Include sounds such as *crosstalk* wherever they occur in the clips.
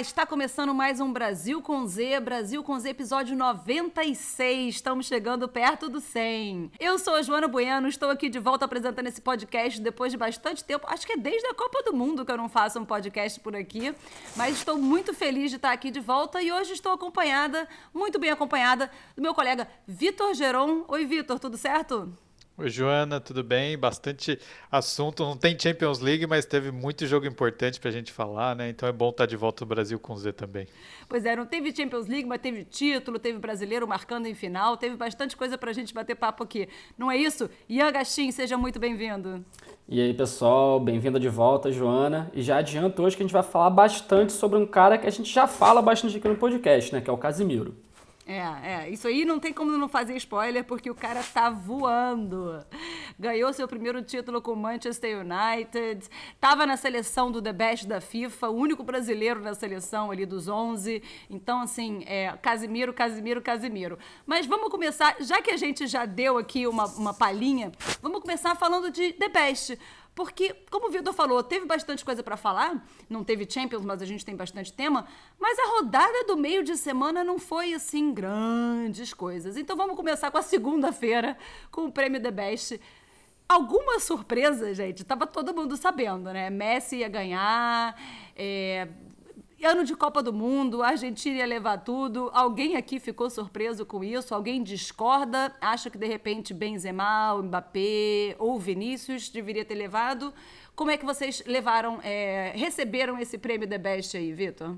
está começando mais um Brasil com Z, Brasil com Z, episódio 96. Estamos chegando perto do 100. Eu sou a Joana Bueno, estou aqui de volta apresentando esse podcast depois de bastante tempo. Acho que é desde a Copa do Mundo que eu não faço um podcast por aqui, mas estou muito feliz de estar aqui de volta e hoje estou acompanhada, muito bem acompanhada, do meu colega Vitor Geron. Oi, Vitor, tudo certo? Oi, Joana, tudo bem? Bastante assunto. Não tem Champions League, mas teve muito jogo importante para a gente falar, né? Então é bom estar de volta no Brasil com Z também. Pois é, não teve Champions League, mas teve título, teve brasileiro marcando em final, teve bastante coisa para a gente bater papo aqui. Não é isso? Ian Gastin, seja muito bem-vindo. E aí, pessoal, bem-vinda de volta, Joana. E já adianto hoje que a gente vai falar bastante sobre um cara que a gente já fala bastante aqui no podcast, né? Que é o Casimiro. É, é. Isso aí não tem como não fazer spoiler, porque o cara tá voando. Ganhou seu primeiro título com o Manchester United, tava na seleção do The Best da FIFA, o único brasileiro na seleção ali dos 11. Então, assim, é Casimiro, Casimiro, Casimiro. Mas vamos começar, já que a gente já deu aqui uma, uma palhinha, vamos começar falando de The Best. Porque, como o Vitor falou, teve bastante coisa para falar. Não teve Champions, mas a gente tem bastante tema. Mas a rodada do meio de semana não foi assim grandes coisas. Então vamos começar com a segunda-feira, com o prêmio The Best. Alguma surpresa, gente? Tava todo mundo sabendo, né? Messi ia ganhar. É, ano de Copa do Mundo, a Argentina ia levar tudo. Alguém aqui ficou surpreso com isso? Alguém discorda? Acha que de repente Benzema, Mbappé ou Vinícius deveria ter levado? Como é que vocês levaram, é, receberam esse prêmio The Best aí, Vitor?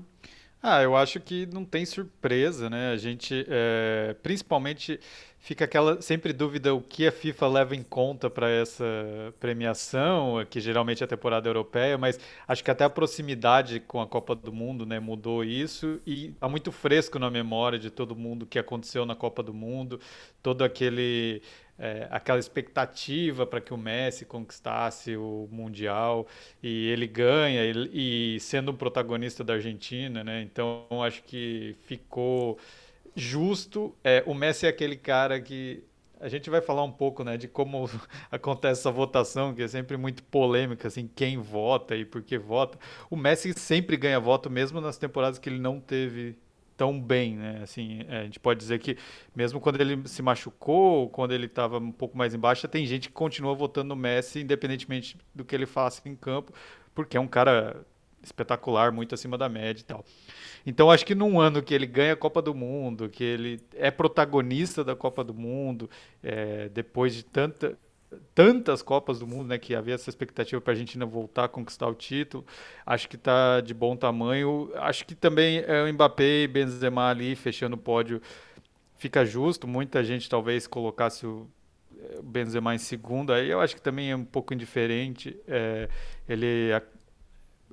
Ah, eu acho que não tem surpresa, né? A gente, é, principalmente, fica aquela sempre dúvida o que a FIFA leva em conta para essa premiação, que geralmente é a temporada europeia, mas acho que até a proximidade com a Copa do Mundo, né, mudou isso e tá muito fresco na memória de todo mundo o que aconteceu na Copa do Mundo, todo aquele é, aquela expectativa para que o Messi conquistasse o Mundial e ele ganha e, e, sendo um protagonista da Argentina, né? Então acho que ficou justo. É, o Messi é aquele cara que a gente vai falar um pouco, né, de como *laughs* acontece essa votação, que é sempre muito polêmica, assim, quem vota e por que vota. O Messi sempre ganha voto, mesmo nas temporadas que ele não teve tão bem, né? Assim, é, a gente pode dizer que mesmo quando ele se machucou, quando ele estava um pouco mais embaixo, tem gente que continua votando no Messi, independentemente do que ele faça em campo, porque é um cara espetacular, muito acima da média e tal. Então acho que num ano que ele ganha a Copa do Mundo, que ele é protagonista da Copa do Mundo, é, depois de tanta tantas Copas do Mundo, né, que havia essa expectativa para a Argentina voltar a conquistar o título. Acho que está de bom tamanho. Acho que também é o Mbappé e Benzema ali fechando o pódio fica justo. Muita gente talvez colocasse o Benzema em segundo. Aí eu acho que também é um pouco indiferente. É, ele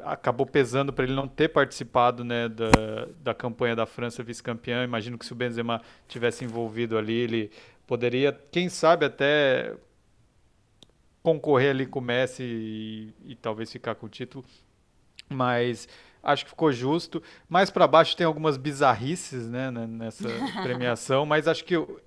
acabou pesando para ele não ter participado né, da, da campanha da França vice-campeã. Imagino que se o Benzema tivesse envolvido ali, ele poderia, quem sabe até concorrer ali com o Messi e, e talvez ficar com o título. Mas acho que ficou justo. Mais para baixo tem algumas bizarrices né, nessa *laughs* premiação, mas acho que o,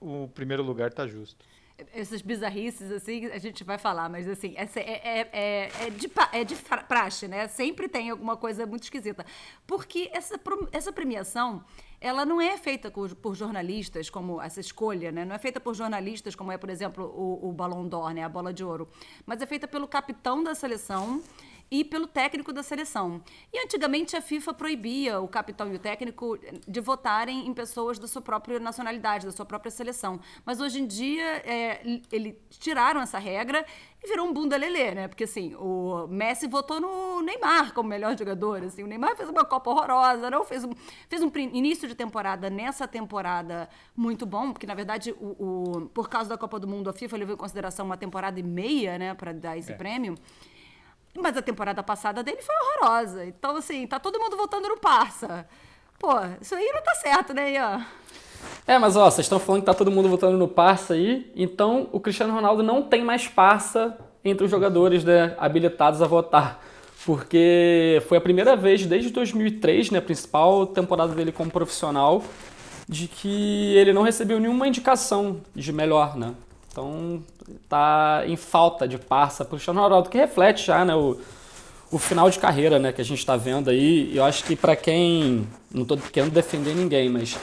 o primeiro lugar está justo essas bizarrices, assim, a gente vai falar, mas assim, é, é, é, é, de, é de praxe, né? Sempre tem alguma coisa muito esquisita. Porque essa, essa premiação, ela não é feita por jornalistas, como essa escolha, né? Não é feita por jornalistas, como é, por exemplo, o, o Ballon d'Or, né? A bola de ouro. Mas é feita pelo capitão da seleção e pelo técnico da seleção. E antigamente a FIFA proibia o capitão e o técnico de votarem em pessoas da sua própria nacionalidade, da sua própria seleção. Mas hoje em dia é, eles tiraram essa regra e virou um bunda lelê, né? Porque assim, o Messi votou no Neymar como melhor jogador. Assim, o Neymar fez uma Copa horrorosa, não fez um, fez um início de temporada nessa temporada muito bom, porque na verdade o, o por causa da Copa do Mundo a FIFA levou em consideração uma temporada e meia, né, para dar esse é. prêmio. Mas a temporada passada dele foi horrorosa. Então, assim, tá todo mundo voltando no Parça. Pô, isso aí não tá certo, né, Ian? É, mas ó, vocês estão falando que tá todo mundo votando no Parça aí, então o Cristiano Ronaldo não tem mais Parça entre os jogadores né, habilitados a votar. Porque foi a primeira vez desde 2003, né, a principal temporada dele como profissional, de que ele não recebeu nenhuma indicação de melhor, né? Então tá em falta de parça para o Cristiano Ronaldo, que reflete já né, o, o final de carreira, né, que a gente está vendo aí. Eu acho que para quem, não estou querendo defender ninguém, mas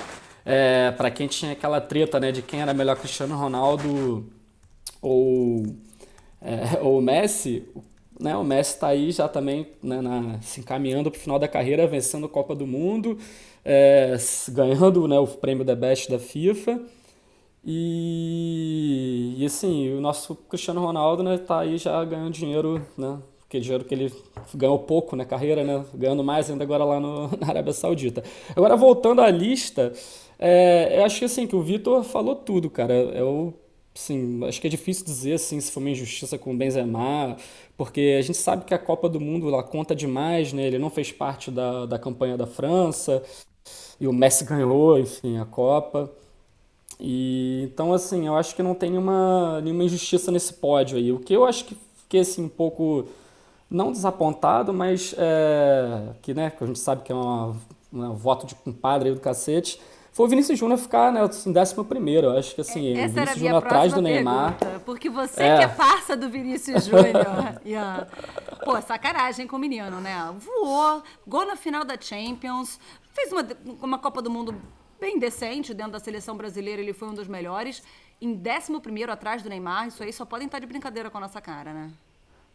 é, para quem tinha aquela treta, né, de quem era melhor Cristiano Ronaldo ou é, *laughs* ou Messi, né, o Messi está aí já também né, na, se encaminhando para o final da carreira, vencendo a Copa do Mundo, é, ganhando né, o prêmio The Best da FIFA. E, e assim, o nosso Cristiano Ronaldo né, tá aí já ganhando dinheiro, né? Aquele dinheiro que ele ganhou pouco na carreira, né? Ganhando mais ainda agora lá no, *laughs* na Arábia Saudita. Agora, voltando à lista, é, eu acho que assim, que o Vitor falou tudo, cara. Eu, sim, acho que é difícil dizer assim, se foi uma injustiça com o Benzema, porque a gente sabe que a Copa do Mundo lá conta demais, né? Ele não fez parte da, da campanha da França, e o Messi ganhou, enfim, a Copa. E então assim, eu acho que não tem nenhuma, nenhuma injustiça nesse pódio aí. O que eu acho que fiquei assim um pouco não desapontado, mas é, que né, que a gente sabe que é uma, um voto de compadre aí do cacete. Foi o Vinícius Júnior ficar né, em décimo primeiro. Eu acho que assim, Essa o Vinícius Júnior atrás do Neymar. Pergunta, porque você é. que é parça do Vinícius Júnior. *laughs* yeah. Pô, sacanagem com o menino, né? Voou, gol na final da Champions, fez uma, uma Copa do Mundo bem decente dentro da seleção brasileira, ele foi um dos melhores. Em 11 atrás do Neymar, isso aí só podem estar de brincadeira com a nossa cara, né?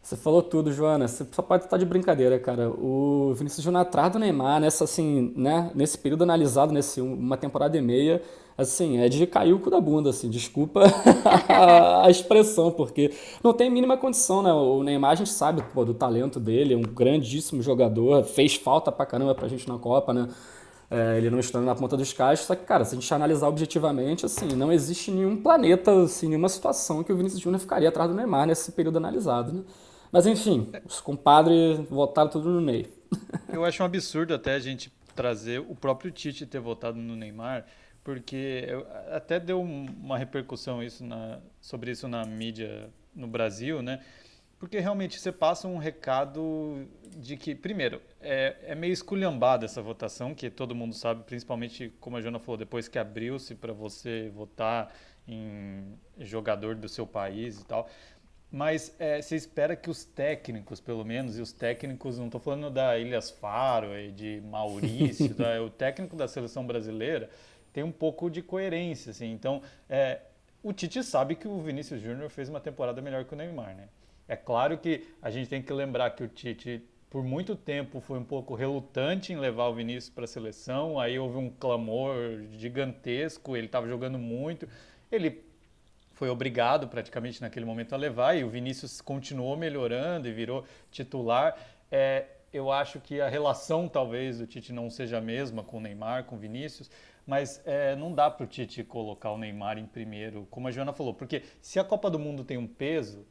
Você falou tudo, Joana. Você só pode estar de brincadeira, cara. O Vinícius Júnior atrás do Neymar, nessa, assim, né, nesse período analisado, nesse uma temporada e meia, assim, é de cair o cu da bunda, assim. Desculpa *laughs* a expressão, porque não tem mínima condição, né? O Neymar, a gente sabe pô, do talento dele, é um grandíssimo jogador, fez falta pra caramba pra gente na Copa, né? É, ele não estando na ponta dos cachos. Só que, cara, se a gente analisar objetivamente, assim, não existe nenhum planeta, assim, nenhuma situação que o Vinícius Júnior ficaria atrás do Neymar nesse período analisado, né? Mas enfim, os compadres votaram tudo no Ney. *laughs* Eu acho um absurdo até a gente trazer o próprio Tite ter votado no Neymar, porque até deu uma repercussão isso na, sobre isso na mídia no Brasil, né? Porque realmente você passa um recado de que, primeiro, é, é meio esculhambada essa votação, que todo mundo sabe, principalmente, como a Jona falou, depois que abriu-se para você votar em jogador do seu país e tal. Mas é, você espera que os técnicos, pelo menos, e os técnicos, não estou falando da Ilhas Faro e de Maurício, *laughs* da, o técnico da seleção brasileira tem um pouco de coerência. Assim. Então, é, o Tite sabe que o Vinícius Júnior fez uma temporada melhor que o Neymar, né? É claro que a gente tem que lembrar que o Tite, por muito tempo, foi um pouco relutante em levar o Vinícius para a seleção. Aí houve um clamor gigantesco, ele estava jogando muito. Ele foi obrigado praticamente naquele momento a levar e o Vinícius continuou melhorando e virou titular. É, eu acho que a relação talvez do Tite não seja a mesma com o Neymar, com o Vinícius, mas é, não dá para o Tite colocar o Neymar em primeiro, como a Joana falou, porque se a Copa do Mundo tem um peso,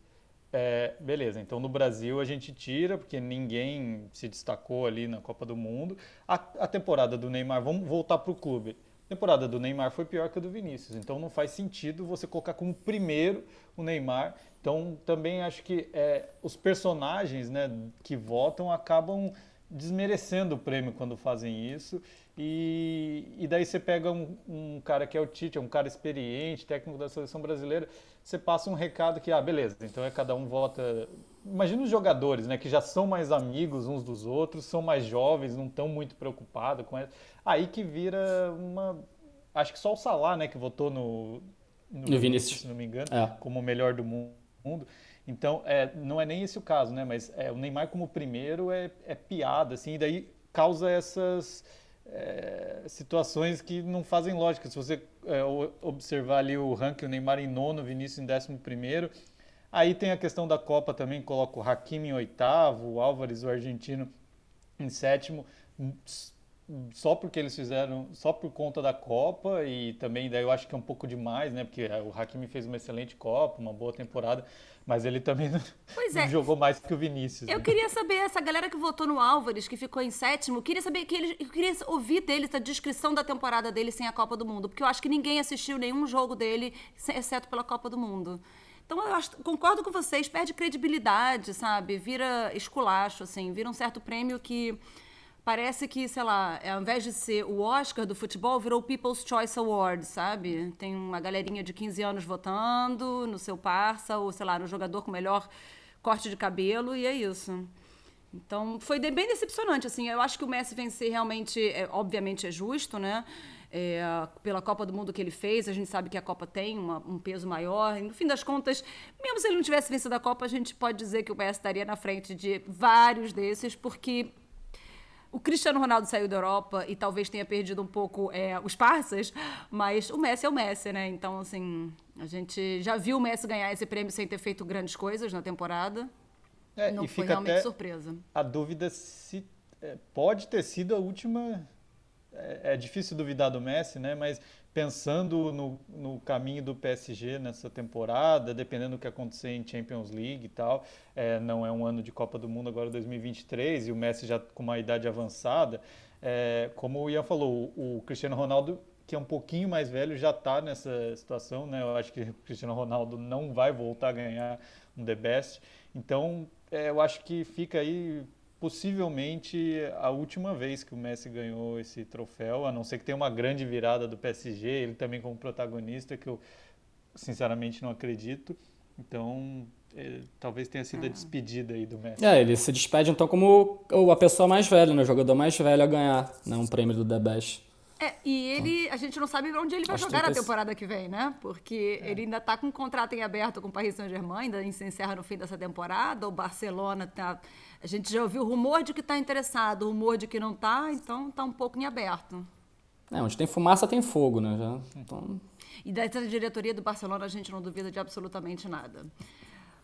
é, beleza, então no Brasil a gente tira, porque ninguém se destacou ali na Copa do Mundo. A, a temporada do Neymar, vamos voltar para o clube. A temporada do Neymar foi pior que a do Vinícius, então não faz sentido você colocar como primeiro o Neymar. Então também acho que é, os personagens né, que votam acabam desmerecendo o prêmio quando fazem isso. E, e daí você pega um, um, cara que é o Tite, é um cara experiente, técnico da seleção brasileira, você passa um recado que, ah, beleza, então é cada um vota. Imagina os jogadores, né, que já são mais amigos uns dos outros, são mais jovens, não estão muito preocupados com essa. Aí que vira uma. Acho que só o Salah, né, que votou no. No, no Vinícius, se não me engano, é. como o melhor do mundo. Então, é, não é nem esse o caso, né? Mas é, o Neymar como primeiro é, é piada, assim, e daí causa essas é, situações que não fazem lógica. Se você é, observar ali o ranking, o Neymar em nono, Vinícius em décimo primeiro. Aí tem a questão da Copa também, coloca o Hakimi em oitavo, o Álvares, o argentino, em sétimo só porque eles fizeram, só por conta da Copa e também daí eu acho que é um pouco demais, né? Porque o Hakimi fez uma excelente Copa, uma boa temporada, mas ele também não, não é. jogou mais que o Vinícius. Eu né? queria saber, essa galera que votou no Álvares, que ficou em sétimo, queria saber que ele, eu queria ouvir deles a descrição da temporada dele sem a Copa do Mundo, porque eu acho que ninguém assistiu nenhum jogo dele, exceto pela Copa do Mundo. Então eu acho, concordo com vocês, perde credibilidade, sabe? Vira esculacho, assim, vira um certo prêmio que parece que, sei lá, ao invés de ser o Oscar do futebol, virou o People's Choice Award, sabe? Tem uma galerinha de 15 anos votando no seu parça, ou sei lá, no jogador com melhor corte de cabelo, e é isso. Então, foi bem decepcionante, assim. Eu acho que o Messi vencer realmente, é, obviamente, é justo, né? É, pela Copa do Mundo que ele fez, a gente sabe que a Copa tem uma, um peso maior. E, no fim das contas, mesmo se ele não tivesse vencido a Copa, a gente pode dizer que o Messi estaria na frente de vários desses, porque o Cristiano Ronaldo saiu da Europa e talvez tenha perdido um pouco é, os parças, mas o Messi é o Messi, né? Então, assim, a gente já viu o Messi ganhar esse prêmio sem ter feito grandes coisas na temporada. É, não foi realmente surpresa. A dúvida se é, pode ter sido a última. É, é, difícil duvidar do Messi, né? Mas pensando no, no, caminho do PSG nessa temporada, dependendo do que acontecer em Champions League e tal, é, não é um ano de Copa do Mundo agora 2023 e o Messi já com uma idade avançada. É, como o Ian falou, o, o Cristiano Ronaldo que é um pouquinho mais velho já está nessa situação, né? Eu acho que o Cristiano Ronaldo não vai voltar a ganhar um The Best. Então, é, eu acho que fica aí possivelmente a última vez que o Messi ganhou esse troféu, a não ser que tenha uma grande virada do PSG, ele também como protagonista, que eu sinceramente não acredito. Então, é, talvez tenha sido a ah. despedida aí do Messi. É, ele se despede então como a pessoa mais velha, né? o jogador mais velho a ganhar né? um prêmio do The Best. E ele, a gente não sabe onde ele vai Acho jogar na temporada que vem, né? Porque é. ele ainda está com um contrato em aberto com o Paris Saint-Germain, ainda se encerra no fim dessa temporada. O Barcelona tá. A gente já ouviu rumor de que está interessado, rumor de que não está, então está um pouco em aberto. É, onde tem fumaça tem fogo, né? Já, então... E dessa diretoria do Barcelona a gente não duvida de absolutamente nada.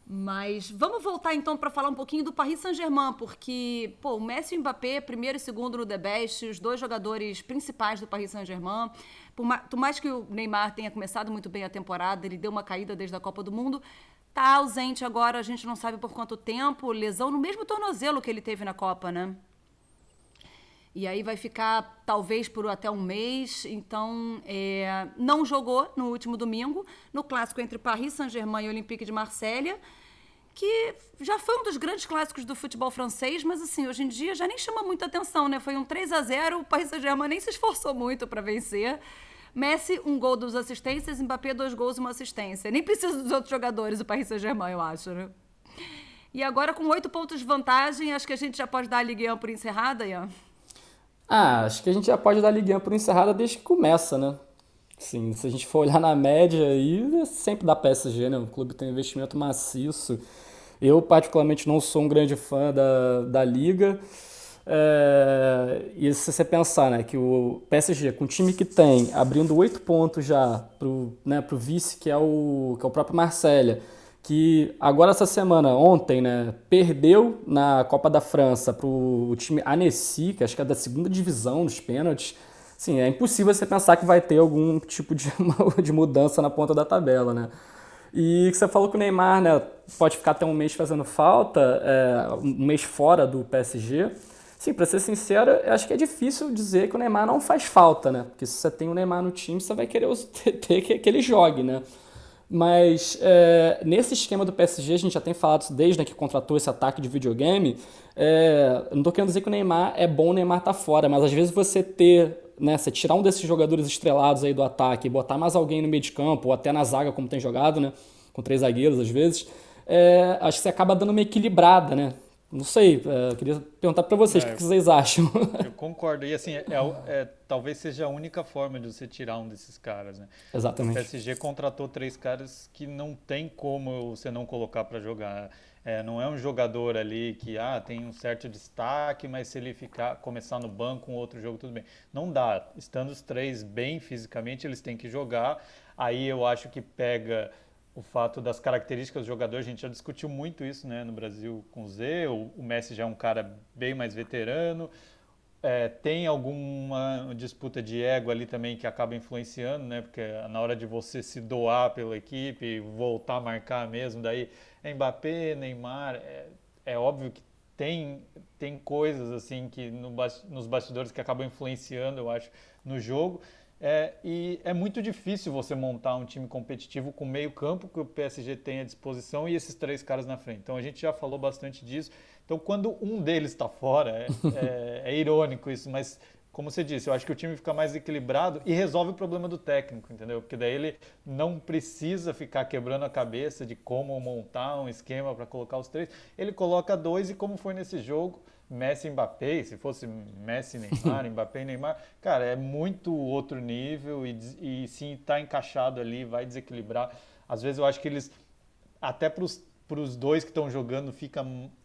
Mas vamos voltar então para falar um pouquinho do Paris Saint-Germain, porque pô, o Messi e o Mbappé, primeiro e segundo no The Best, os dois jogadores principais do Paris Saint-Germain. Por, mais que o Neymar tenha começado muito bem a temporada, ele deu uma caída desde a Copa do Mundo, tá ausente agora, a gente não sabe por quanto tempo, lesão no mesmo tornozelo que ele teve na Copa, né? E aí vai ficar talvez por até um mês. Então, é, não jogou no último domingo, no clássico entre Paris Saint-Germain e Olympique de Marselha, que já foi um dos grandes clássicos do futebol francês, mas assim, hoje em dia já nem chama muita atenção, né? Foi um 3 a 0 o Paris Saint-Germain nem se esforçou muito para vencer. Messi, um gol, duas assistências, Mbappé, dois gols uma assistência. Nem precisa dos outros jogadores, o Paris Saint-Germain, eu acho, né? E agora, com oito pontos de vantagem, acho que a gente já pode dar a Ligue 1 por encerrada, Ian? Ah, acho que a gente já pode dar liguinha por encerrada desde que começa, né? Sim, se a gente for olhar na média aí, é sempre da PSG, né? O clube tem investimento maciço. Eu, particularmente, não sou um grande fã da, da liga. É, e se você pensar né, que o PSG, com o time que tem, abrindo oito pontos já para o né, vice, que é o, que é o próprio Marselha, que agora essa semana, ontem, né, perdeu na Copa da França para o time Annecy, que acho que é da segunda divisão nos pênaltis. Sim, é impossível você pensar que vai ter algum tipo de, *laughs* de mudança na ponta da tabela, né? E que você falou que o Neymar né, pode ficar até um mês fazendo falta, é, um mês fora do PSG. Sim, para ser sincero, acho que é difícil dizer que o Neymar não faz falta, né? Porque se você tem o Neymar no time, você vai querer *laughs* ter que ele jogue, né? Mas é, nesse esquema do PSG, a gente já tem falado isso desde né, que contratou esse ataque de videogame. É, não estou querendo dizer que o Neymar é bom, o Neymar tá fora, mas às vezes você ter, né, você tirar um desses jogadores estrelados aí do ataque e botar mais alguém no meio de campo, ou até na zaga, como tem jogado, né, com três zagueiros às vezes, é, acho que você acaba dando uma equilibrada, né? Não sei, é, queria perguntar para vocês, é, o que vocês acham? Eu concordo. E assim, é, é, talvez seja a única forma de você tirar um desses caras, né? Exatamente. O PSG contratou três caras que não tem como você não colocar para jogar. É, não é um jogador ali que ah, tem um certo destaque, mas se ele ficar começar no banco um outro jogo, tudo bem. Não dá. Estando os três bem fisicamente, eles têm que jogar. Aí eu acho que pega o fato das características do jogador, a gente já discutiu muito isso né, no Brasil com o Z, o, o Messi já é um cara bem mais veterano, é, tem alguma disputa de ego ali também que acaba influenciando, né? Porque na hora de você se doar pela equipe, voltar a marcar mesmo, daí é Mbappé, Neymar, é, é óbvio que tem, tem coisas assim que no, nos bastidores que acabam influenciando, eu acho, no jogo. É, e é muito difícil você montar um time competitivo com meio campo que o PSG tem à disposição e esses três caras na frente. Então a gente já falou bastante disso. Então quando um deles está fora, é, é, é, irônico isso, mas como você disse, eu acho que o time fica mais equilibrado e resolve o problema do técnico, entendeu? Porque daí ele não precisa ficar quebrando a cabeça de como montar um esquema para colocar os três. Ele coloca dois e como foi nesse jogo, Messi e Mbappé, se fosse Messi Neymar, *laughs* Mbappé e Neymar, cara, é muito outro nível e, e sim tá encaixado ali, vai desequilibrar. Às vezes eu acho que eles até para os dois que estão jogando fica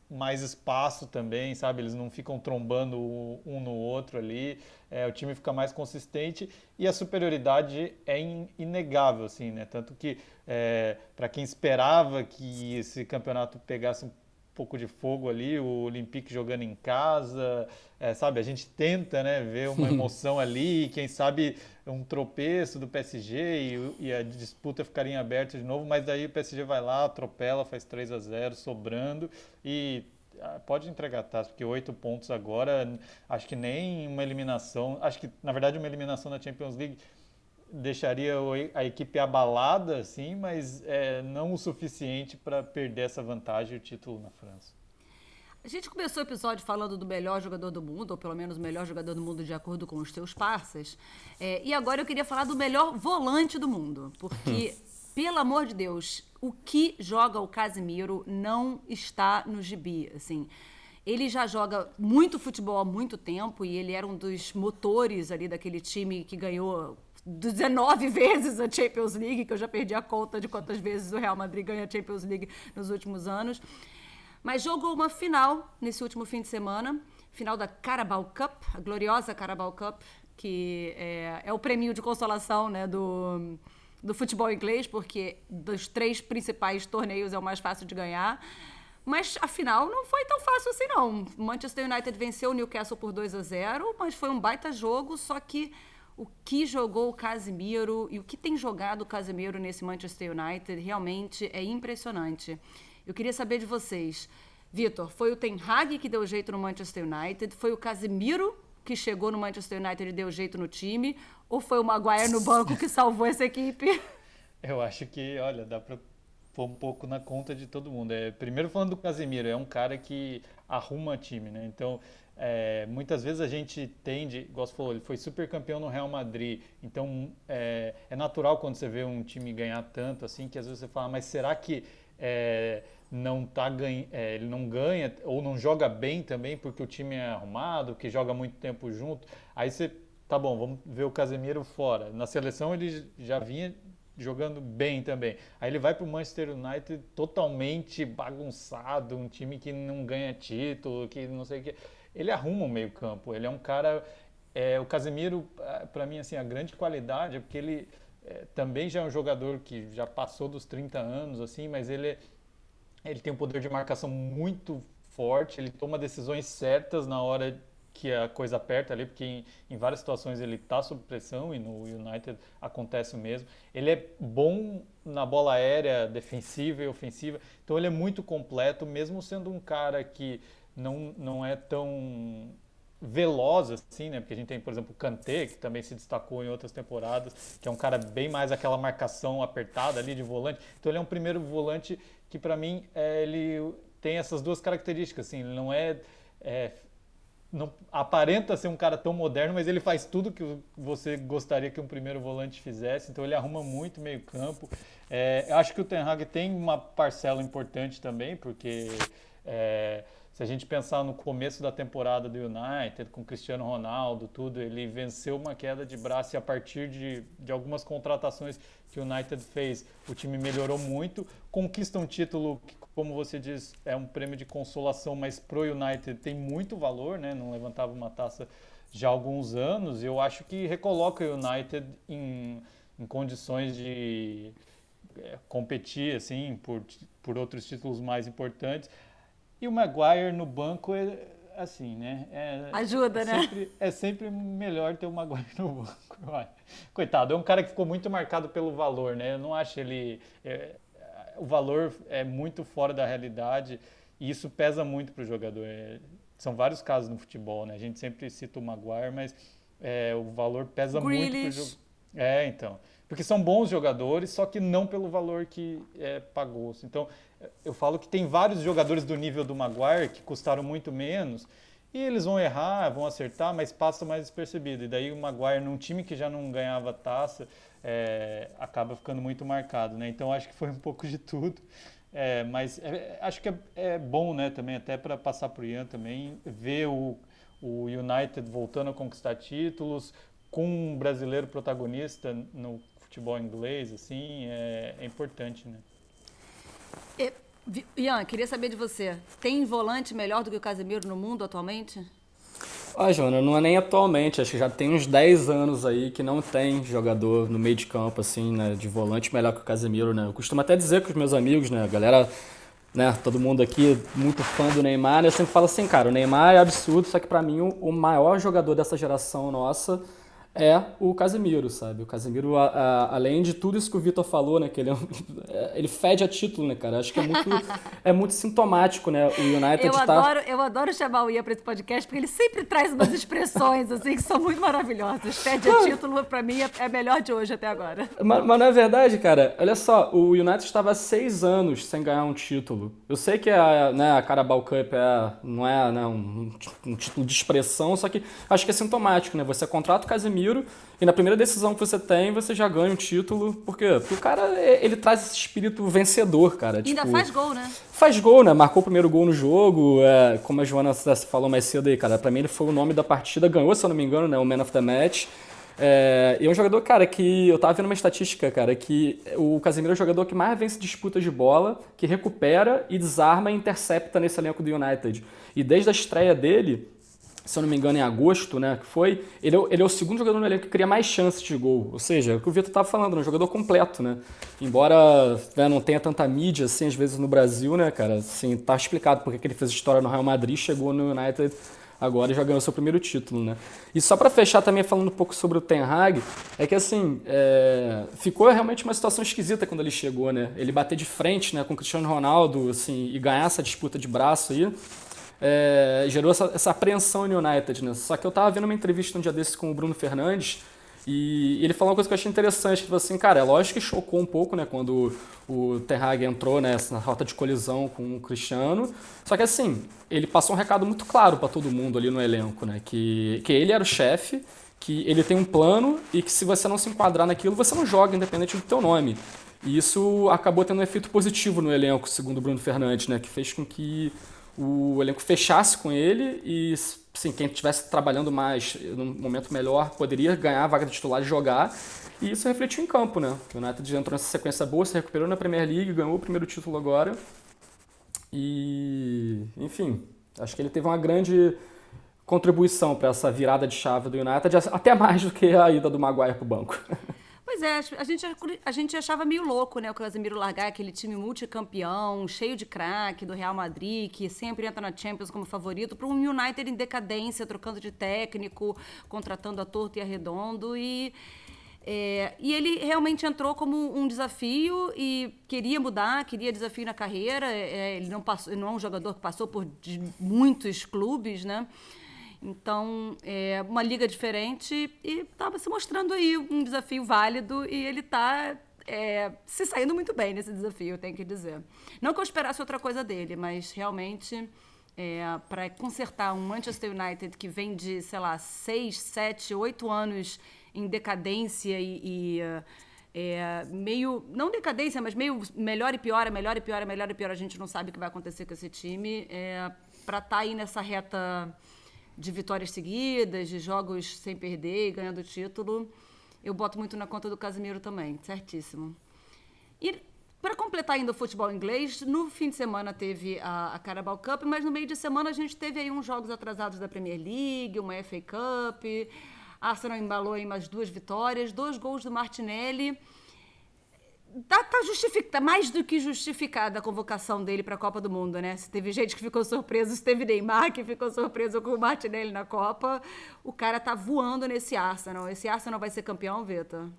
mais espaço também, sabe? Eles não ficam trombando um no outro ali. É, o time fica mais consistente e a superioridade é in, inegável, assim, né? Tanto que é, para quem esperava que esse campeonato pegasse um pouco de fogo ali, o Olympique jogando em casa, é, sabe? A gente tenta, né, ver uma emoção ali, quem sabe um tropeço do PSG e, e, a disputa ficaria aberta de novo, mas daí o PSG vai lá, atropela, faz 3 a 0 sobrando e ah, pode entregar taça, porque oito pontos agora, acho que nem uma eliminação, acho que na verdade uma eliminação na Champions League deixaria a equipe abalada, assim, mas é, não o suficiente para perder essa vantagem e o título na França. A gente começou o episódio falando do melhor jogador do mundo, ou pelo menos o melhor jogador do mundo de acordo com os seus parceiros. É, e agora eu queria falar do melhor volante do mundo, porque, *laughs* pelo amor de Deus, o que joga o Casimiro não está no gibi, assim. Ele já joga muito futebol há muito tempo e ele era um dos motores ali daquele time que ganhou 19 *laughs* vezes a Champions League, que eu já perdi a conta de quantas vezes o Real Madrid ganha a Champions League nos últimos anos. Mas jogou uma final nesse último fim de semana, final da Carabao Cup, a gloriosa Carabao Cup, que é, é o prêmio de consolação né, do, do futebol inglês, porque dos três principais torneios é o mais fácil de ganhar. Mas a final não foi tão fácil assim, não. Manchester United venceu o Newcastle por 2 a 0, mas foi um baita jogo, só que o que jogou o Casemiro e o que tem jogado o Casemiro nesse Manchester United realmente é impressionante. Eu queria saber de vocês. Vitor, foi o Ten Hag que deu jeito no Manchester United? Foi o Casemiro que chegou no Manchester United e deu jeito no time? Ou foi o Maguire no banco que salvou essa equipe? *laughs* Eu acho que, olha, dá para pôr um pouco na conta de todo mundo. É, primeiro falando do Casemiro, é um cara que arruma time, né? Então, é, muitas vezes a gente tende, igual você falou, ele foi super campeão no Real Madrid, então é, é, natural quando você vê um time ganhar tanto assim, que às vezes você fala, mas será que é, não tá ganha, é, ele não ganha ou não joga bem também porque o time é arrumado, que joga muito tempo junto? Aí você, tá bom, vamos ver o Casemiro fora. Na seleção ele já vinha jogando bem também. Aí ele vai para o Manchester United totalmente bagunçado, um time que não ganha título, que não sei o que ele arruma o meio campo. Ele é um cara... É, o Casemiro, é, para mim, assim, a grande qualidade é porque ele é, também já é um jogador que já passou dos 30 anos, assim, mas ele, ele tem um poder de marcação muito forte, ele toma decisões certas na hora que a coisa aperta ali, porque em, em várias situações ele está sob pressão e no United acontece o mesmo. Ele é bom na bola aérea, defensiva e ofensiva, então ele é muito completo, mesmo sendo um cara que não, não é tão veloz assim, né? Porque a gente tem, por exemplo, o Kanté, que também se destacou em outras temporadas, que é um cara bem mais aquela marcação apertada ali de volante. Então ele é um primeiro volante que para mim é, ele tem essas duas características, assim, ele não é, é não aparenta ser um cara tão moderno, mas ele faz tudo que você gostaria que um primeiro volante fizesse. Então ele arruma muito meio campo. É, eu acho que o Ten Hag tem uma parcela importante também, porque é, se a gente pensar no começo da temporada do United, com Cristiano Ronaldo, tudo, ele venceu uma queda de braço e a partir de, de algumas contratações que o United fez, o time melhorou muito, conquista um título que, como você diz, é um prêmio de consolação, mas pro United tem muito valor, né? Não levantava uma taça já há alguns anos. Eu acho que recoloca o United em, em condições de é, competir assim por, por outros títulos mais importantes. E o Maguire no banco é assim, né? É, Ajuda, é né? Sempre, é sempre melhor ter o Maguire no banco. *laughs* Coitado, é um cara que ficou muito marcado pelo valor, né? Eu não acho ele. É, o valor é muito fora da realidade e isso pesa muito para o jogador. É, são vários casos no futebol, né? A gente sempre cita o Maguire, mas é, o valor pesa Grealish. muito para o jogador. É, então. Porque são bons jogadores, só que não pelo valor que é, pagou. Então, eu falo que tem vários jogadores do nível do Maguire que custaram muito menos e eles vão errar, vão acertar, mas passa mais despercebido. E daí o Maguire, num time que já não ganhava taça, é, acaba ficando muito marcado, né? Então acho que foi um pouco de tudo. É, mas é, acho que é, é, bom, né, também, até para passar para o Ian também, ver o, o United voltando a conquistar títulos, com um brasileiro protagonista no futebol inglês, assim, é, é importante, né? É, Ian, queria saber de você. Tem volante melhor do que o Casemiro no mundo atualmente? Ah, Joana, não é nem atualmente, acho que já tem uns 10 anos aí que não tem jogador no meio de campo, assim, né, de volante melhor que o Casemiro, né? Eu costumo até dizer com os meus amigos, né, a galera, né, todo mundo aqui muito fã do Neymar, né, eu sempre falo assim, cara, o Neymar é absurdo, só que para mim o maior jogador dessa geração nossa é o Casemiro, sabe? O Casemiro, a, a, além de tudo isso que o Vitor falou, né? Que ele, é um, *laughs* ele fede a título, né, cara? Acho que é muito, *laughs* é muito sintomático, né? O United eu tá... Adoro, eu adoro chamar o Ia para esse podcast, porque ele sempre traz umas expressões, assim, que são muito maravilhosas. Fede a título, para mim, é, é melhor de hoje até agora. Mas, mas, na verdade, cara, olha só, o United estava há seis anos sem ganhar um título. Eu sei que a, né, a Carabao Cup é, não é né, um, um título de expressão, só que acho que é sintomático, né? Você contrata o Casemiro e na primeira decisão que você tem, você já ganha um título. Por quê? Porque o cara, ele traz esse espírito vencedor, cara. E ainda tipo, faz gol, né? Faz gol, né? Marcou o primeiro gol no jogo. É, como a Joana falou mais cedo aí, cara. Pra mim ele foi o nome da partida. Ganhou, se eu não me engano, né? O Man of the Match. É, e é um jogador, cara, que eu tava vendo uma estatística, cara, que o Casemiro é o jogador que mais vence disputas de bola, que recupera e desarma e intercepta nesse elenco do United. E desde a estreia dele, se eu não me engano, em agosto, né? Que foi. Ele é, ele é o segundo jogador no elenco que cria mais chances de gol. Ou seja, é o que o Vitor estava falando, um jogador completo, né? Embora né, não tenha tanta mídia, assim, às vezes no Brasil, né, cara? Assim, tá explicado porque ele fez história no Real Madrid, chegou no United agora e já ganhou seu primeiro título, né? E só para fechar também falando um pouco sobre o Ten Hag, é que assim, é... ficou realmente uma situação esquisita quando ele chegou, né? Ele bater de frente, né, com o Cristiano Ronaldo, assim, e ganhar essa disputa de braço aí é, gerou essa, essa apreensão no United, né? Só que eu tava vendo uma entrevista um dia desses com o Bruno Fernandes e ele falou uma coisa que eu achei interessante, que assim, cara, é lógico que chocou um pouco, né, quando o Ten Hag entrou nessa né, rota de colisão com o Cristiano, só que assim, ele passou um recado muito claro para todo mundo ali no elenco, né, que, que ele era o chefe, que ele tem um plano e que se você não se enquadrar naquilo, você não joga independente do teu nome. E isso acabou tendo um efeito positivo no elenco, segundo o Bruno Fernandes, né, que fez com que o elenco fechasse com ele e sim, quem estivesse trabalhando mais num momento melhor poderia ganhar a vaga de titular e jogar. E isso refletiu em campo, né? O United entrou nessa sequência boa, se recuperou na Premier League, ganhou o primeiro título agora. E, enfim, acho que ele teve uma grande contribuição para essa virada de chave do United, até mais do que a ida do Maguire para o banco. *laughs* Pois é, a gente, a gente achava meio louco, né, o Casemiro largar aquele time multicampeão, cheio de craque do Real Madrid, que sempre entra na Champions como favorito, para um United em decadência, trocando de técnico, contratando a torto e a redondo e... É, e ele realmente entrou como um desafio e queria mudar, queria desafio na carreira. É, ele, não passou, não é um jogador que passou por muitos clubes, né? Então, é uma liga diferente e estava se mostrando aí um desafio válido e ele está é, se saindo muito bem nesse desafio, tenho que dizer. Não que eu esperasse outra coisa dele, mas realmente é, para consertar um Manchester United que vem de, sei lá, seis, sete, oito anos em decadência e, e é, meio, não decadência, mas meio melhor e pior, melhor e pior, melhor e pior, a gente não sabe o que vai acontecer com esse time. É, para estar tá aí nessa reta de vitórias seguidas, de jogos sem perder e ganhando título. Eu boto muito na conta do Casemiro também, certíssimo. E para completar ainda o futebol inglês, no fim de semana teve a, a Carabao Cup, mas no meio de semana a gente teve aí uns jogos atrasados da Premier League, uma FA Cup. Arsenal embalou em umas duas vitórias, dois gols do Martinelli. Tá, tá, justific... tá mais do que justificada a convocação dele para a Copa do Mundo, né? Se teve gente que ficou surpreso, se teve Neymar que ficou surpreso com o Martinelli na Copa, o cara tá voando nesse Arsenal. Esse Arsenal vai ser campeão, Vitor?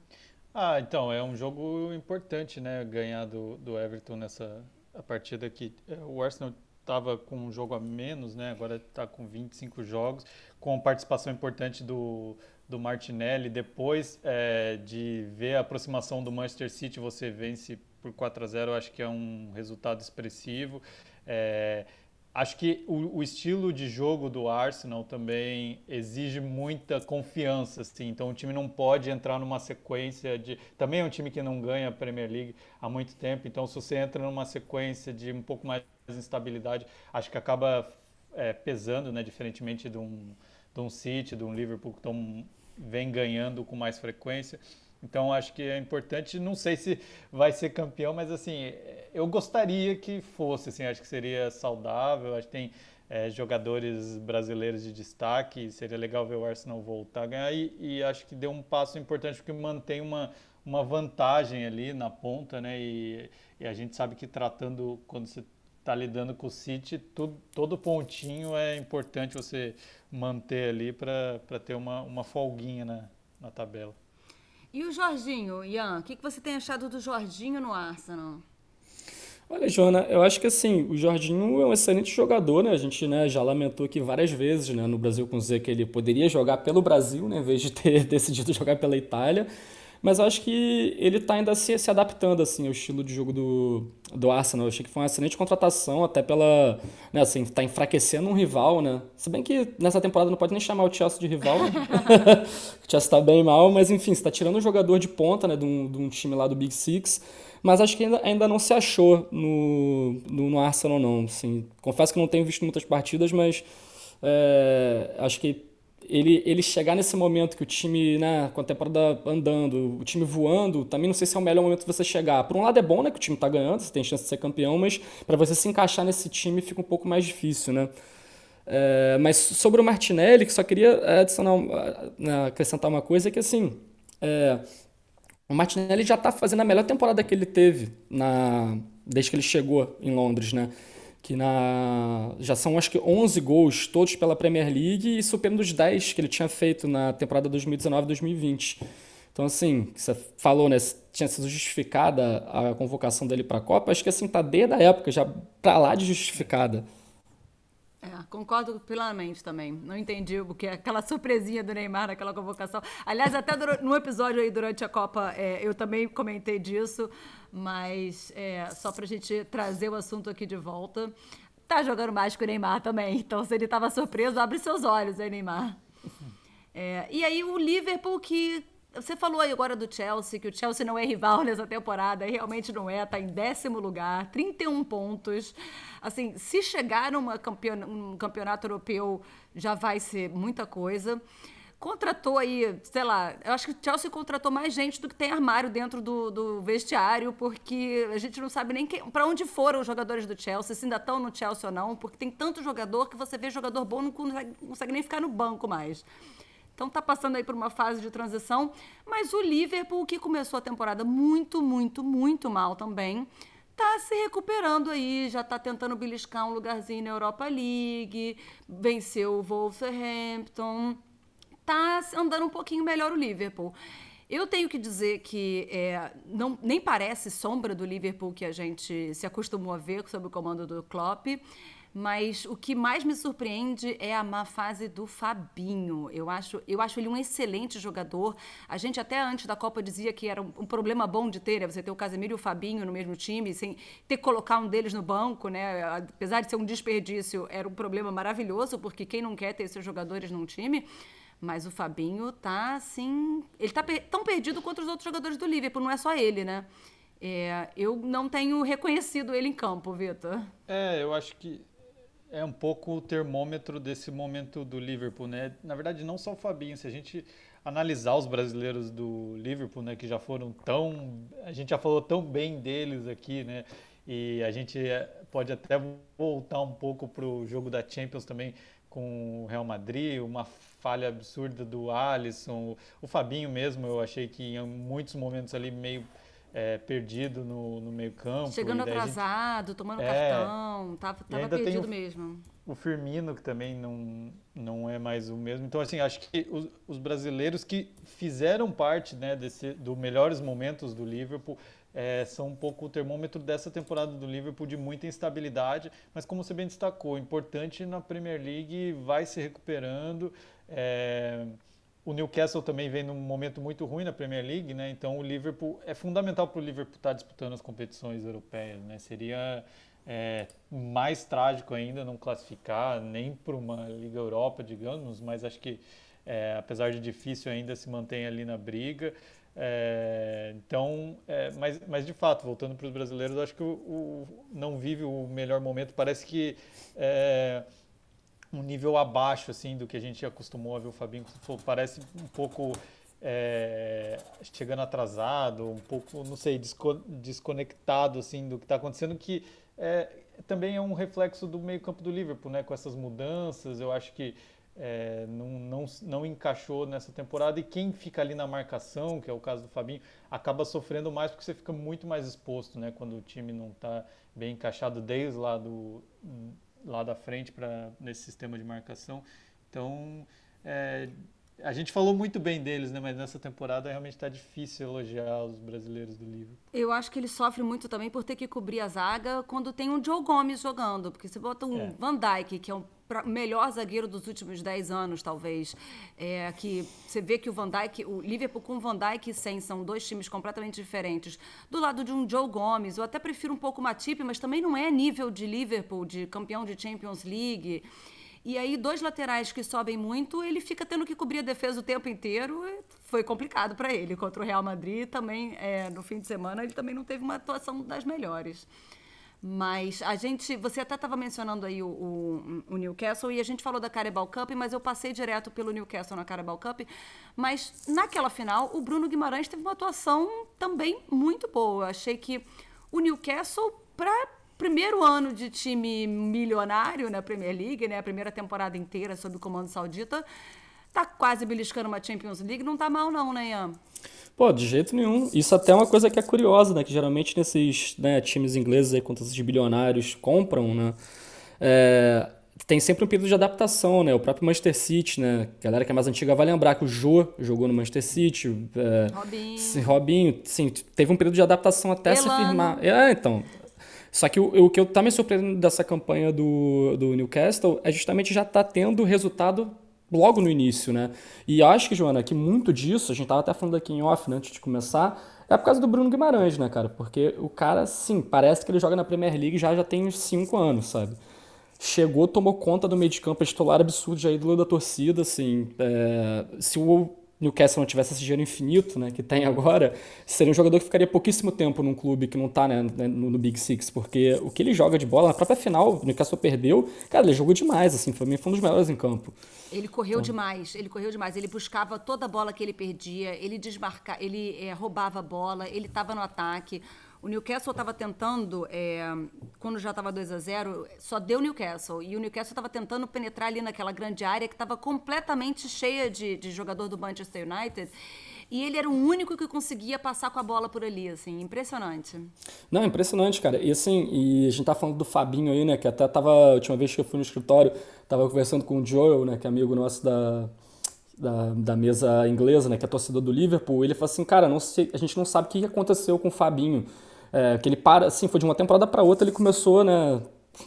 Ah, então, é um jogo importante, né? Ganhar do, do Everton nessa a partida que é, o Arsenal estava com um jogo a menos, né? Agora está com 25 jogos, com participação importante do, do Martinelli. Depois é, de ver a aproximação do Manchester City, você vence por 4 a 0 acho que é um resultado expressivo. É, Acho que o, o, estilo de jogo do Arsenal também exige muita confiança, assim. Então o time não pode entrar numa sequência de. Também é um time que não ganha a Premier League há muito tempo. Então se você entra numa sequência de um pouco mais de instabilidade, acho que acaba é, pesando, né? Diferentemente de um, de um City, de um Liverpool que estão vem ganhando com mais frequência. Então acho que é importante, não sei se vai ser campeão, mas assim, eu gostaria que fosse, assim, acho que seria saudável, acho que tem é, jogadores brasileiros de destaque, seria legal ver o Arsenal voltar a ganhar e, e, acho que deu um passo importante porque mantém uma, uma vantagem ali na ponta, né? E, e a gente sabe que tratando, quando você está lidando com o City, tudo, todo pontinho é importante você manter ali para ter uma, uma folguinha na, na tabela. E o Jorginho, Ian, o que, que você tem achado do Jorginho no Arsenal? Olha, Joana, eu acho que assim, o Jorginho é um excelente jogador, né? A gente né, já lamentou aqui várias vezes, né, no Brasil com Z, que ele poderia jogar pelo Brasil, né, em vez de ter *laughs* decidido jogar pela Itália. Mas eu acho que ele está ainda se, se adaptando assim, ao estilo de jogo do, do Arsenal. Eu achei que foi uma excelente contratação, até pela. Né, assim, tá enfraquecendo um rival, né? Se bem que nessa temporada não pode nem chamar o Chelsea de rival. *laughs* *laughs* o Chelsea está bem mal, mas enfim, você tá tirando um jogador de ponta, né? De um, de um time lá do Big Six. Mas acho que ainda, ainda não se achou no, no, no Arsenal, não. Assim, confesso que não tenho visto muitas partidas, mas é, acho que ele, ele chegar nesse momento que o time, né, com a temporada andando, o time voando, também não sei se é o melhor momento de você chegar. Por um lado é bom, né, que o time tá ganhando, você tem chance de ser campeão, mas para você se encaixar nesse time fica um pouco mais difícil, né? É, mas sobre o Martinelli, que só queria adicionar, né, acrescentar uma coisa, é que assim, é, o Martinelli já está fazendo a melhor temporada que ele teve na, desde que ele chegou em Londres, né? Que na já são acho que 11 gols todos pela Premier League e superando os 10 que ele tinha feito na temporada 2019-2020. Então assim, você falou, né, tinha sido justificada a convocação dele para a Copa, acho que assim tá desde a época já para lá de justificada. É, concordo plenamente também. Não entendi o que é aquela *laughs* surpresinha do Neymar naquela convocação. Aliás, até no episódio aí durante a Copa, é, eu também comentei disso, mas é, só pra gente trazer o assunto aqui de volta. Tá jogando mais que o Neymar também. *laughs* Então, se ele tava surpreso, abre seus olhos aí, Neymar. É, e aí o Liverpool que você falou aí agora do Chelsea, que o Chelsea não é rival *laughs* nessa temporada, e realmente não é, tá em décimo lugar, 31 pontos. Assim, se chegar numa campeon um campeonato europeu, já vai ser muita coisa. Contratou aí, sei lá, eu acho que o Chelsea contratou mais gente do que tem armário dentro do, do vestiário, porque a gente não sabe nem para onde foram os jogadores do Chelsea, se ainda estão no Chelsea ou não, porque tem tanto jogador que você vê jogador bom não consegue, não consegue nem ficar no banco mais. Então está passando aí por uma fase de transição, mas o Liverpool, que começou a temporada muito, muito, muito mal também, está se recuperando aí, já está tentando beliscar um lugarzinho na Europa League, venceu o Wolverhampton, está andando um pouquinho melhor o Liverpool. Eu tenho que dizer que é, não, nem parece sombra do Liverpool que a gente se acostumou a ver sob o comando do Klopp. Mas o que mais me surpreende é a má fase do Fabinho. Eu acho, eu acho ele um excelente jogador. A gente até antes da Copa dizia que era um, um problema bom de ter, né? você ter o Casemiro e o Fabinho no mesmo time, sem ter que colocar um deles no banco, né? Apesar de ser um desperdício, era um problema maravilhoso, porque quem não quer ter esses jogadores num time? Mas o Fabinho tá assim. Ele tá per tão perdido quanto os outros jogadores do Liverpool, não é só ele, né? É, eu não tenho reconhecido ele em campo, Vitor. É, eu acho que é um pouco o termômetro desse momento do Liverpool, né? Na verdade, não só o Fabinho, se a gente analisar os brasileiros do Liverpool, né, que já foram tão, a gente já falou tão bem deles aqui, né? E a gente é, pode até voltar um pouco para o jogo da Champions também com o Real Madrid, uma falha absurda do Alisson, o Fabinho mesmo, eu achei que em muitos momentos ali meio é, perdido no, no meio campo. Chegando atrasado, gente... tomando é, cartão, tava, tava perdido o, mesmo. O Firmino, que também não, não é mais o mesmo. Então, assim, acho que os, os brasileiros que fizeram parte né, desse, do melhores momentos do Liverpool é, são um pouco o termômetro dessa temporada do Liverpool de muita instabilidade, mas como você bem destacou, importante na Premier League, vai se recuperando. É, o Newcastle também vem num momento muito ruim na Premier League, né? Então o Liverpool é fundamental para o Liverpool estar tá disputando as competições europeias, né? Seria é, mais trágico ainda não classificar nem para uma Liga Europa, digamos, mas acho que é, apesar de difícil ainda se mantém ali na briga. É, então, é, mas, mas de fato, voltando para os brasileiros, acho que o, o, não vive o melhor momento. Parece que é, um nível abaixo assim do que a gente acostumou a ver o Fabinho. Parece um pouco é, chegando atrasado, um pouco, não sei, desconectado assim do que está acontecendo, que é, também é um reflexo do meio campo do Liverpool, né? Com essas mudanças, eu acho que é, não, não, não encaixou nessa temporada e quem fica ali na marcação, que é o caso do Fabinho, acaba sofrendo mais porque você fica muito mais exposto, né? Quando o time não está bem encaixado desde lá, do, lá da frente para nesse sistema de marcação. Então, é, a gente falou muito bem deles, né? Mas nessa temporada realmente está difícil elogiar os brasileiros do livro. Eu acho que ele sofre muito também por ter que cobrir a zaga quando tem um Joe Gomes jogando. Porque você bota um é. Van Dijk, que é o melhor zagueiro dos últimos 10 anos, talvez. É, que você vê que o Van Dijk, o Liverpool com Van Dijk e sem são dois times completamente diferentes. Do lado de um Joe Gomes, eu até prefiro um pouco o Matip, mas também não é nível de Liverpool, de campeão de Champions League. E aí, dois laterais que sobem muito, ele fica tendo que cobrir a defesa o tempo inteiro. Foi complicado para ele. Contra o Real Madrid, também, é, no fim de semana, ele também não teve uma atuação das melhores. Mas a gente, você até estava mencionando aí o, o, o, Newcastle e a gente falou da Carabao Cup, mas eu passei direto pelo Newcastle na Carabao Cup. Mas naquela final, o Bruno Guimarães teve uma atuação também muito boa. Eu achei que o Newcastle, para primeiro ano de time milionário na Premier League, né? A primeira temporada inteira sob o comando saudita. Tá quase beliscando uma Champions League, não tá mal não, né, Ian? Pô, de jeito nenhum. Isso até é uma coisa que é curiosa, né? Que geralmente nesses né, times ingleses aí, quando esses bilionários compram, né? É, tem sempre um período de adaptação, né? O próprio Manchester City, né? A galera que é mais antiga vai lembrar que o Jô jogou no Manchester City. É, Robinho. Sim, Robinho, sim, teve um período de adaptação até Elano. se firmar. É, então. Só que o, o que eu tá me surpreendendo dessa campanha do, do Newcastle é justamente já tá tendo resultado logo no início, né? E acho que, Joana, que muito disso, a gente tava até falando aqui em off, né, antes de começar, é por causa do Bruno Guimarães, né, cara? Porque o cara, sim, parece que ele joga na Premier League já já tem uns 5 anos, sabe? Chegou, tomou conta do meio de campo, é titular absurdo, já ídolo da torcida, assim. É... Se o Newcastle não tivesse esse dinheiro infinito né, que tem agora, seria um jogador que ficaria pouquíssimo tempo num clube que não está né, né, no, no, Big Six, porque o que ele joga de bola, na própria final, o Newcastle perdeu, cara, ele jogou demais, assim, foi, foi um dos melhores em campo. Ele correu então. demais, ele correu demais, ele buscava toda a bola que ele perdia, ele desmarcava, ele é, roubava a bola, ele estava no ataque. O Newcastle estava tentando, é, quando já estava 2 a 0 só deu Newcastle. E o Newcastle estava tentando penetrar ali naquela grande área que estava completamente cheia de, de jogador do Manchester United. E ele era o único que conseguia passar com a bola por ali, assim, impressionante. Não, impressionante, cara. E assim, e a gente tá falando do Fabinho aí, né, que até tava, a última vez que eu fui no escritório, tava conversando com o Joel, né, que é amigo nosso da, da, da, mesa inglesa, né, que é torcedor do Liverpool, ele falou assim, cara, não sei, a gente não sabe o que aconteceu com o Fabinho. É, que ele para, assim, foi de uma temporada para outra, ele começou, né,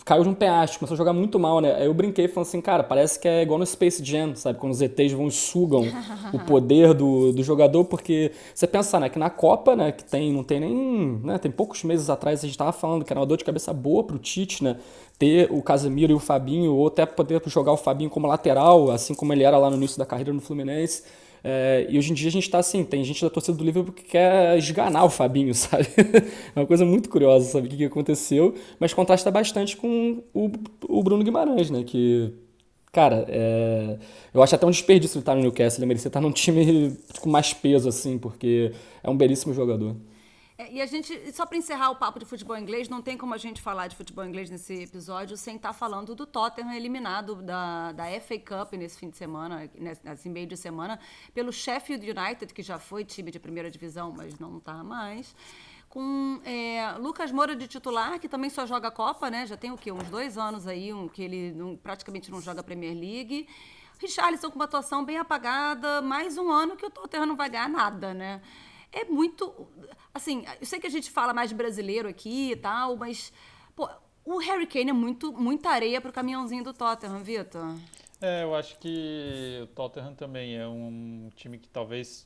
caiu de um penhasco, começou a jogar muito mal, né? Aí eu brinquei falando assim, cara, parece que é igual no Space Jam, sabe? Quando os ETs vão e sugam o *laughs* poder do, do jogador, porque você pensa, né, que na Copa, né, que tem, não tem nem, né, tem poucos meses atrás a gente tava falando que era uma dor de cabeça boa pro Tite, né? Ter o Casemiro e o Fabinho, ou até poder jogar o Fabinho como lateral, assim como ele era lá no início da carreira no Fluminense. É, e hoje em dia a gente está assim, tem gente da torcida do Liverpool que quer esganar o Fabinho, *laughs* sabe? é uma coisa muito curiosa, sabe o que, que aconteceu, mas contrasta bastante com o, o Bruno Guimarães, né? Que, cara, é, eu acho até um desperdício ele estar no Newcastle, ele merecia estar num time com mais peso, assim, porque é um belíssimo jogador. É, e a gente, só para encerrar o papo de futebol inglês, não tem como a gente falar de futebol inglês nesse episódio sem estar tá falando do Tottenham eliminado da, da FA Cup nesse fim de semana, nesse meio de semana, pelo Sheffield United, que já foi time de primeira divisão, mas não está mais. Com é, Lucas Moura de titular, que também só joga Copa, né? Já tem o quê? Uns dois anos aí, um, que ele não, praticamente não joga Premier League. Richarlison com uma atuação bem apagada, mais um ano que o Tottenham não vai ganhar nada, né? É muito. Assim, eu sei que a gente fala mais brasileiro aqui e tal, mas. Pô, o Harry Kane é muito, muita areia pro caminhãozinho do Tottenham, Vitor. É, eu acho que o Tottenham também é um time que talvez